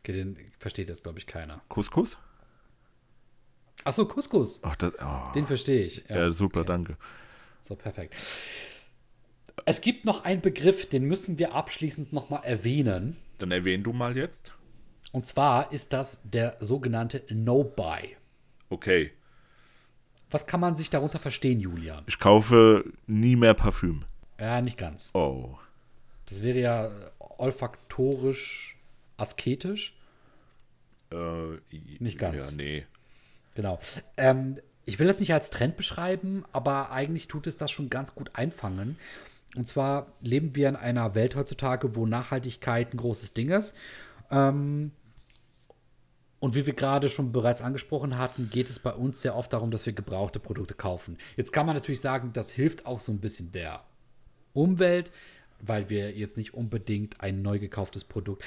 Okay, den versteht jetzt, glaube ich, keiner. Kuss? Achso, Couscous. Ach, das, oh. Den verstehe ich. ja, super, danke. So, perfekt. Es gibt noch einen Begriff, den müssen wir abschließend nochmal erwähnen. Dann erwähn du mal jetzt. Und zwar ist das der sogenannte No-Buy. Okay. Was kann man sich darunter verstehen, Julian? Ich kaufe nie mehr Parfüm. Ja, nicht ganz. Oh. Das wäre ja olfaktorisch asketisch. Äh, Nicht ganz. Ja, nee. Genau. Ähm, ich will das nicht als Trend beschreiben, aber eigentlich tut es das schon ganz gut einfangen. Und zwar leben wir in einer Welt heutzutage, wo Nachhaltigkeit ein großes Ding ist. Ähm, und wie wir gerade schon bereits angesprochen hatten, geht es bei uns sehr oft darum, dass wir gebrauchte Produkte kaufen. Jetzt kann man natürlich sagen, das hilft auch so ein bisschen der Umwelt, weil wir jetzt nicht unbedingt ein neu gekauftes Produkt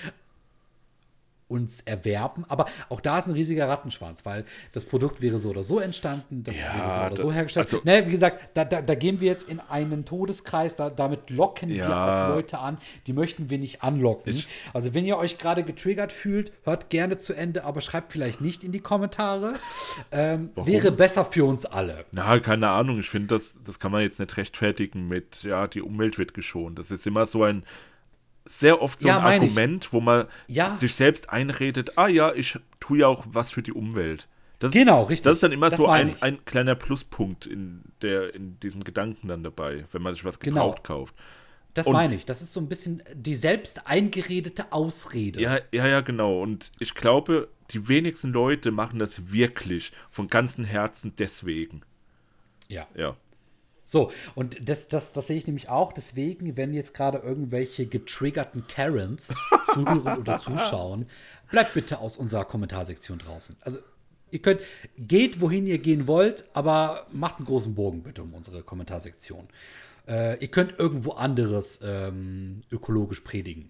uns erwerben. Aber auch da ist ein riesiger Rattenschwanz, weil das Produkt wäre so oder so entstanden, das Ja, wäre so oder da- so hergestellt. also- ne, wie gesagt, da, da, da gehen wir jetzt in einen Todeskreis, da, damit locken wir Ja. auch Leute an, die möchten wir nicht anlocken. Ich- also wenn ihr euch gerade getriggert fühlt, hört gerne zu Ende, aber schreibt vielleicht nicht in die Kommentare. Ähm, wäre besser für uns alle. Na, keine Ahnung. Ich finde, das, das kann man jetzt nicht rechtfertigen mit, ja, die Umwelt wird geschont. Das ist immer so ein, sehr oft so Ja, ein meine ich. Argument, wo man Ja. sich selbst einredet, ah ja, ich tue ja auch was für die Umwelt. Das, Genau, richtig. Das ist dann immer Das so ein, ein kleiner Pluspunkt in, der, in diesem Gedanken dann dabei, wenn man sich was Genau. gebraucht kauft. Das Und- meine ich. Das ist so ein bisschen die selbst eingeredete Ausrede. Ja, ja, ja, genau. Und ich glaube, die wenigsten Leute machen das wirklich von ganzem Herzen deswegen. ja. Ja. So, und das, das, das sehe ich nämlich auch. Deswegen, wenn jetzt gerade irgendwelche getriggerten Karens zuhören oder zuschauen, bleibt bitte aus unserer Kommentarsektion draußen. Also, ihr könnt, geht wohin ihr gehen wollt, aber macht einen großen Bogen bitte um unsere Kommentarsektion. Äh, ihr könnt irgendwo anderes ähm, ökologisch predigen.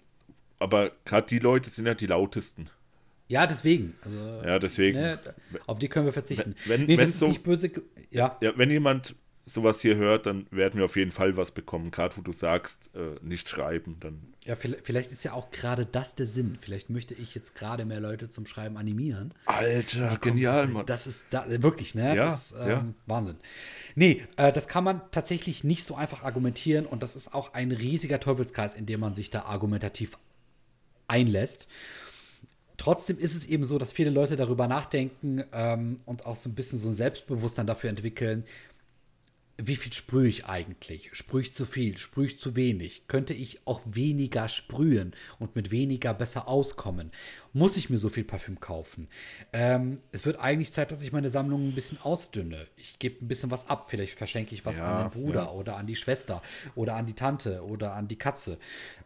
Aber gerade die Leute sind ja die lautesten. Ja, deswegen. Also, Ja, deswegen. ne, auf die können wir verzichten. Wenn- wenn- nee, das ist so- nicht böse. Ja, Ja, wenn jemand sowas hier hört, dann werden wir auf jeden Fall was bekommen. Gerade wo du sagst, äh, nicht schreiben, dann. Ja, vielleicht, ist ja auch gerade das der Sinn. Vielleicht möchte ich jetzt gerade mehr Leute zum Schreiben animieren. Alter, genial, Mann. Das ist da, wirklich, ne? Ja, das, ähm, ja. Wahnsinn. Nee, äh, das kann man tatsächlich nicht so einfach argumentieren und das ist auch ein riesiger Teufelskreis, in dem man sich da argumentativ einlässt. Trotzdem ist es eben so, dass viele Leute darüber nachdenken ähm, und auch so ein bisschen so ein Selbstbewusstsein dafür entwickeln, wie viel sprühe ich eigentlich? Sprühe ich zu viel? Sprühe ich zu wenig? Könnte ich auch weniger sprühen und mit weniger besser auskommen? Muss ich mir so viel Parfüm kaufen? Ähm, es wird eigentlich Zeit, dass ich meine Sammlung ein bisschen ausdünne. Ich gebe ein bisschen was ab. Vielleicht verschenke ich was Ja, an den Bruder ja. oder an die Schwester oder an die Tante oder an die Katze.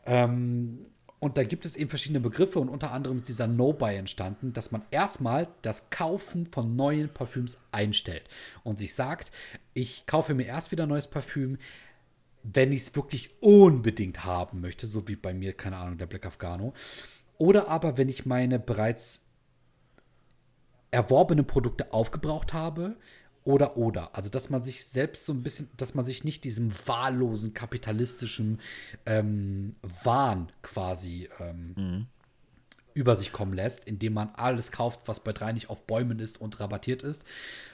Ähm, und da gibt es eben verschiedene Begriffe und unter anderem ist dieser No-Buy entstanden, dass man erstmal das Kaufen von neuen Parfüms einstellt und sich sagt, ich kaufe mir erst wieder neues Parfüm, wenn ich es wirklich unbedingt haben möchte, so wie bei mir, keine Ahnung, der Black Afghano. Oder aber, wenn ich meine bereits erworbenen Produkte aufgebraucht habe. Oder, oder. Also, dass man sich selbst so ein bisschen, dass man sich nicht diesem wahllosen kapitalistischen ähm, Wahn quasi ähm, über sich kommen lässt, indem man alles kauft, was bei drei nicht auf Bäumen ist und rabattiert ist,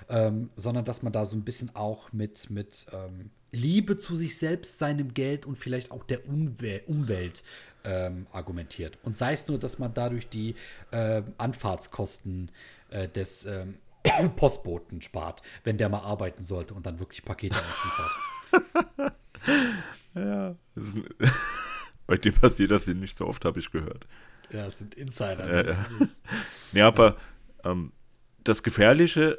ähm, sondern dass man da so ein bisschen auch mit, mit ähm, Liebe zu sich selbst, seinem Geld und vielleicht auch der Umwel Umwelt ähm, argumentiert. Und sei es nur, dass man dadurch die äh, Anfahrtskosten äh, des ähm, Postboten spart, wenn der mal arbeiten sollte und dann wirklich Pakete ausliefert. Ja. Bei dir passiert das nicht so oft, habe ich gehört. Ja, das sind Insider. Ja, ja. Ja, aber ähm, das Gefährliche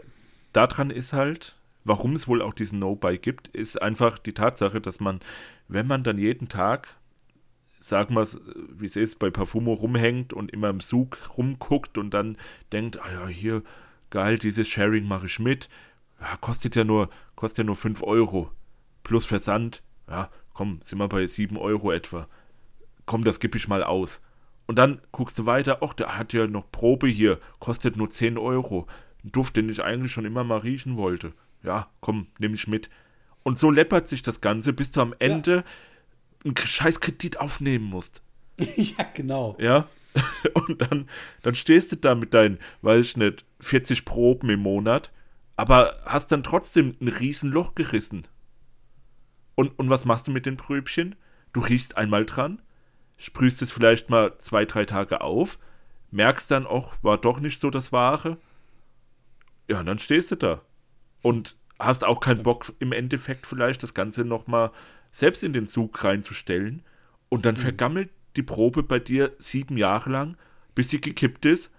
daran ist halt, warum es wohl auch diesen No-Buy gibt, ist einfach die Tatsache, dass man, wenn man dann jeden Tag, sagen wir es, wie es ist, bei Parfumo rumhängt und immer im Zug rumguckt und dann denkt, ah ja, hier, geil, dieses Sharing mache ich mit, ja, kostet ja nur, kostet ja nur 5 Euro, plus Versand, ja, komm, sind wir bei 7 Euro etwa, komm, das gebe ich mal aus. Und dann guckst du weiter, ach, der hat ja noch Probe hier, kostet nur 10 Euro. Ein Duft, den ich eigentlich schon immer mal riechen wollte. Ja, komm, nehme ich mit. Und so läppert sich das Ganze, bis du am Ende einen scheiß Kredit aufnehmen musst. ja, genau. Ja. Und dann, dann stehst du da mit deinen, weiß ich nicht, 40 Proben im Monat, aber hast dann trotzdem ein Riesenloch gerissen. Und, und was machst du mit den Pröbchen? Du riechst einmal dran, sprühst es vielleicht mal zwei, drei Tage auf, merkst dann auch, war doch nicht so das Wahre. Ja, und dann stehst du da. Und hast auch keinen Bock, im Endeffekt vielleicht das Ganze nochmal selbst in den Zug reinzustellen. Und dann vergammelt die Probe bei dir sieben Jahre lang, bis sie gekippt ist.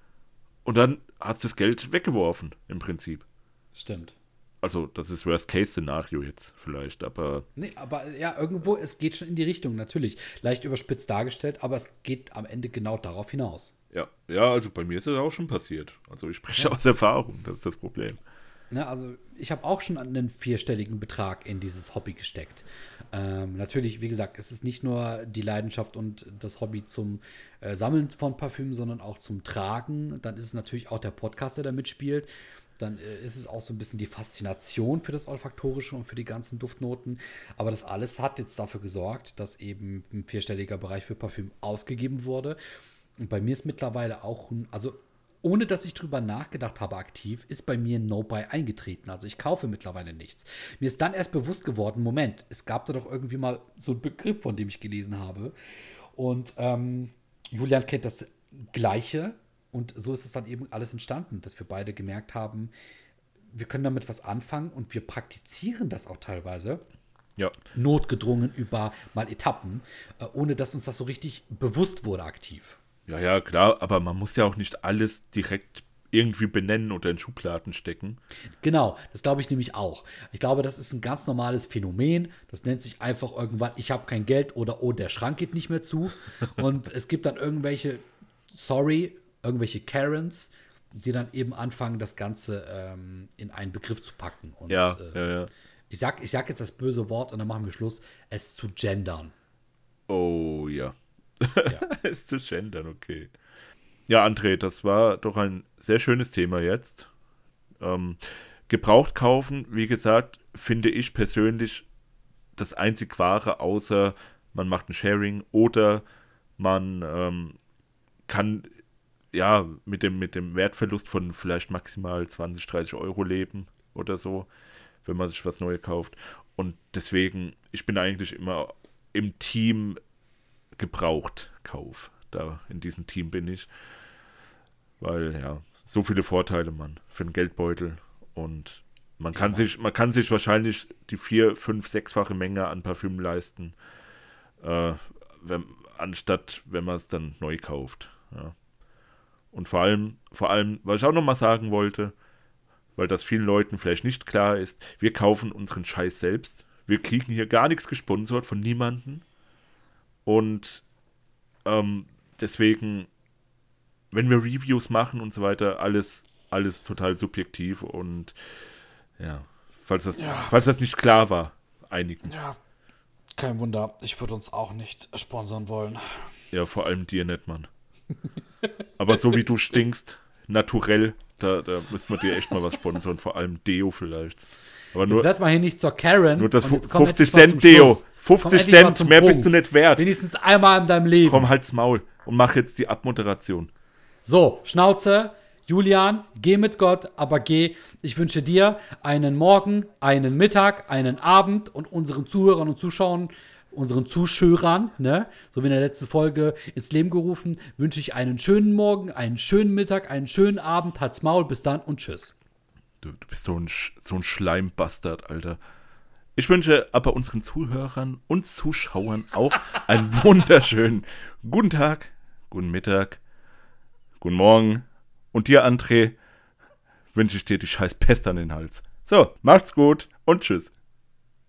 Und dann hast du das Geld weggeworfen, im Prinzip. Stimmt. Also, das ist Worst-Case-Szenario jetzt vielleicht, aber Nee, aber ja, irgendwo, es geht schon in die Richtung, natürlich. Leicht überspitzt dargestellt, aber es geht am Ende genau darauf hinaus. ja, ja, also bei mir ist das auch schon passiert. Also ich spreche aus Erfahrung, das ist das Problem. Ne, also ich habe auch schon einen vierstelligen Betrag in dieses Hobby gesteckt. Ähm, natürlich, wie gesagt, es ist nicht nur die Leidenschaft und das Hobby zum äh, Sammeln von Parfümen, sondern auch zum Tragen. Dann ist es natürlich auch der Podcast, der da mitspielt. Dann äh, ist es auch so ein bisschen die Faszination für das Olfaktorische und für die ganzen Duftnoten. Aber das alles hat jetzt dafür gesorgt, dass eben ein vierstelliger Bereich für Parfüm ausgegeben wurde. Und bei mir ist mittlerweile auch ein, also ohne dass ich drüber nachgedacht habe aktiv, ist bei mir ein No-Buy eingetreten. Also ich kaufe mittlerweile nichts. Mir ist dann erst bewusst geworden, Moment, es gab da doch irgendwie mal so einen Begriff, von dem ich gelesen habe. Und ähm, Julian kennt das Gleiche. Und so ist es dann eben alles entstanden, dass wir beide gemerkt haben, wir können damit was anfangen und wir praktizieren das auch teilweise Ja, notgedrungen über mal Etappen, äh, ohne dass uns das so richtig bewusst wurde aktiv. Ja, ja, klar, aber man muss ja auch nicht alles direkt irgendwie benennen oder in Schubladen stecken. Genau, das glaube ich nämlich auch. Ich glaube, das ist ein ganz normales Phänomen. Das nennt sich einfach irgendwann, ich habe kein Geld oder oh, der Schrank geht nicht mehr zu. Und es gibt dann irgendwelche, sorry, irgendwelche Karens, die dann eben anfangen, das Ganze ähm, in einen Begriff zu packen. Und Ja, äh, ja, ja. ich, sag, ich sag jetzt das böse Wort und dann machen wir Schluss, es zu gendern. Oh ja. Ja. ist zu gendern, okay. Ja, André, das war doch ein sehr schönes Thema jetzt. Ähm, gebraucht kaufen, wie gesagt, finde ich persönlich das einzig wahre, außer man macht ein Sharing oder man ähm, kann ja mit dem, mit dem Wertverlust von vielleicht maximal 20, 30 Euro leben oder so, wenn man sich was Neues kauft. Und deswegen, ich bin eigentlich immer im Team gebraucht Kauf. Da in diesem Team bin ich. Weil, ja, so viele Vorteile, man, für den Geldbeutel. Und man kann sich, man kann sich wahrscheinlich die vier, fünf, sechsfache Menge an Parfüm leisten, äh, wenn, anstatt wenn man es dann neu kauft. Ja. Und vor allem, vor allem, was ich auch nochmal sagen wollte, weil das vielen Leuten vielleicht nicht klar ist, wir kaufen unseren Scheiß selbst. Wir kriegen hier gar nichts gesponsert von niemandem. Und ähm, deswegen, wenn wir Reviews machen und so weiter, alles, alles total subjektiv und ja, falls das, Ja. falls das nicht klar war, einigen. Ja, kein Wunder. Ich würde uns auch nicht sponsern wollen. Ja, vor allem dir nicht, Mann. Aber so wie du stinkst, naturell, da, da müssen wir dir echt mal was sponsern, vor allem Deo vielleicht. Aber Jetzt nur, werd mal hier nicht zur Karen. nur das und fu- jetzt komm 50 endlich mal zum Cent Deo. Schluss. Komm 50 endlich mal Cent, mehr bist Punkt. du nicht wert. Wenigstens einmal in deinem Leben. Komm, halt's Maul und mach jetzt die Abmoderation. So, Schnauze. Julian, geh mit Gott, aber geh. Ich wünsche dir einen Morgen, einen Mittag, einen Abend und unseren Zuhörern und Zuschauern, unseren Zuschauern, ne, so wie in der letzten Folge ins Leben gerufen, wünsche ich einen schönen Morgen, einen schönen Mittag, einen schönen Abend. Halt's Maul, bis dann und tschüss. Du, du bist so ein, so ein Schleimbastard, Alter. Ich wünsche aber unseren Zuhörern und Zuschauern auch einen wunderschönen guten Tag, guten Mittag, guten Morgen. Und dir, André, wünsche ich dir die scheiß Pest an den Hals. So, macht's gut und tschüss.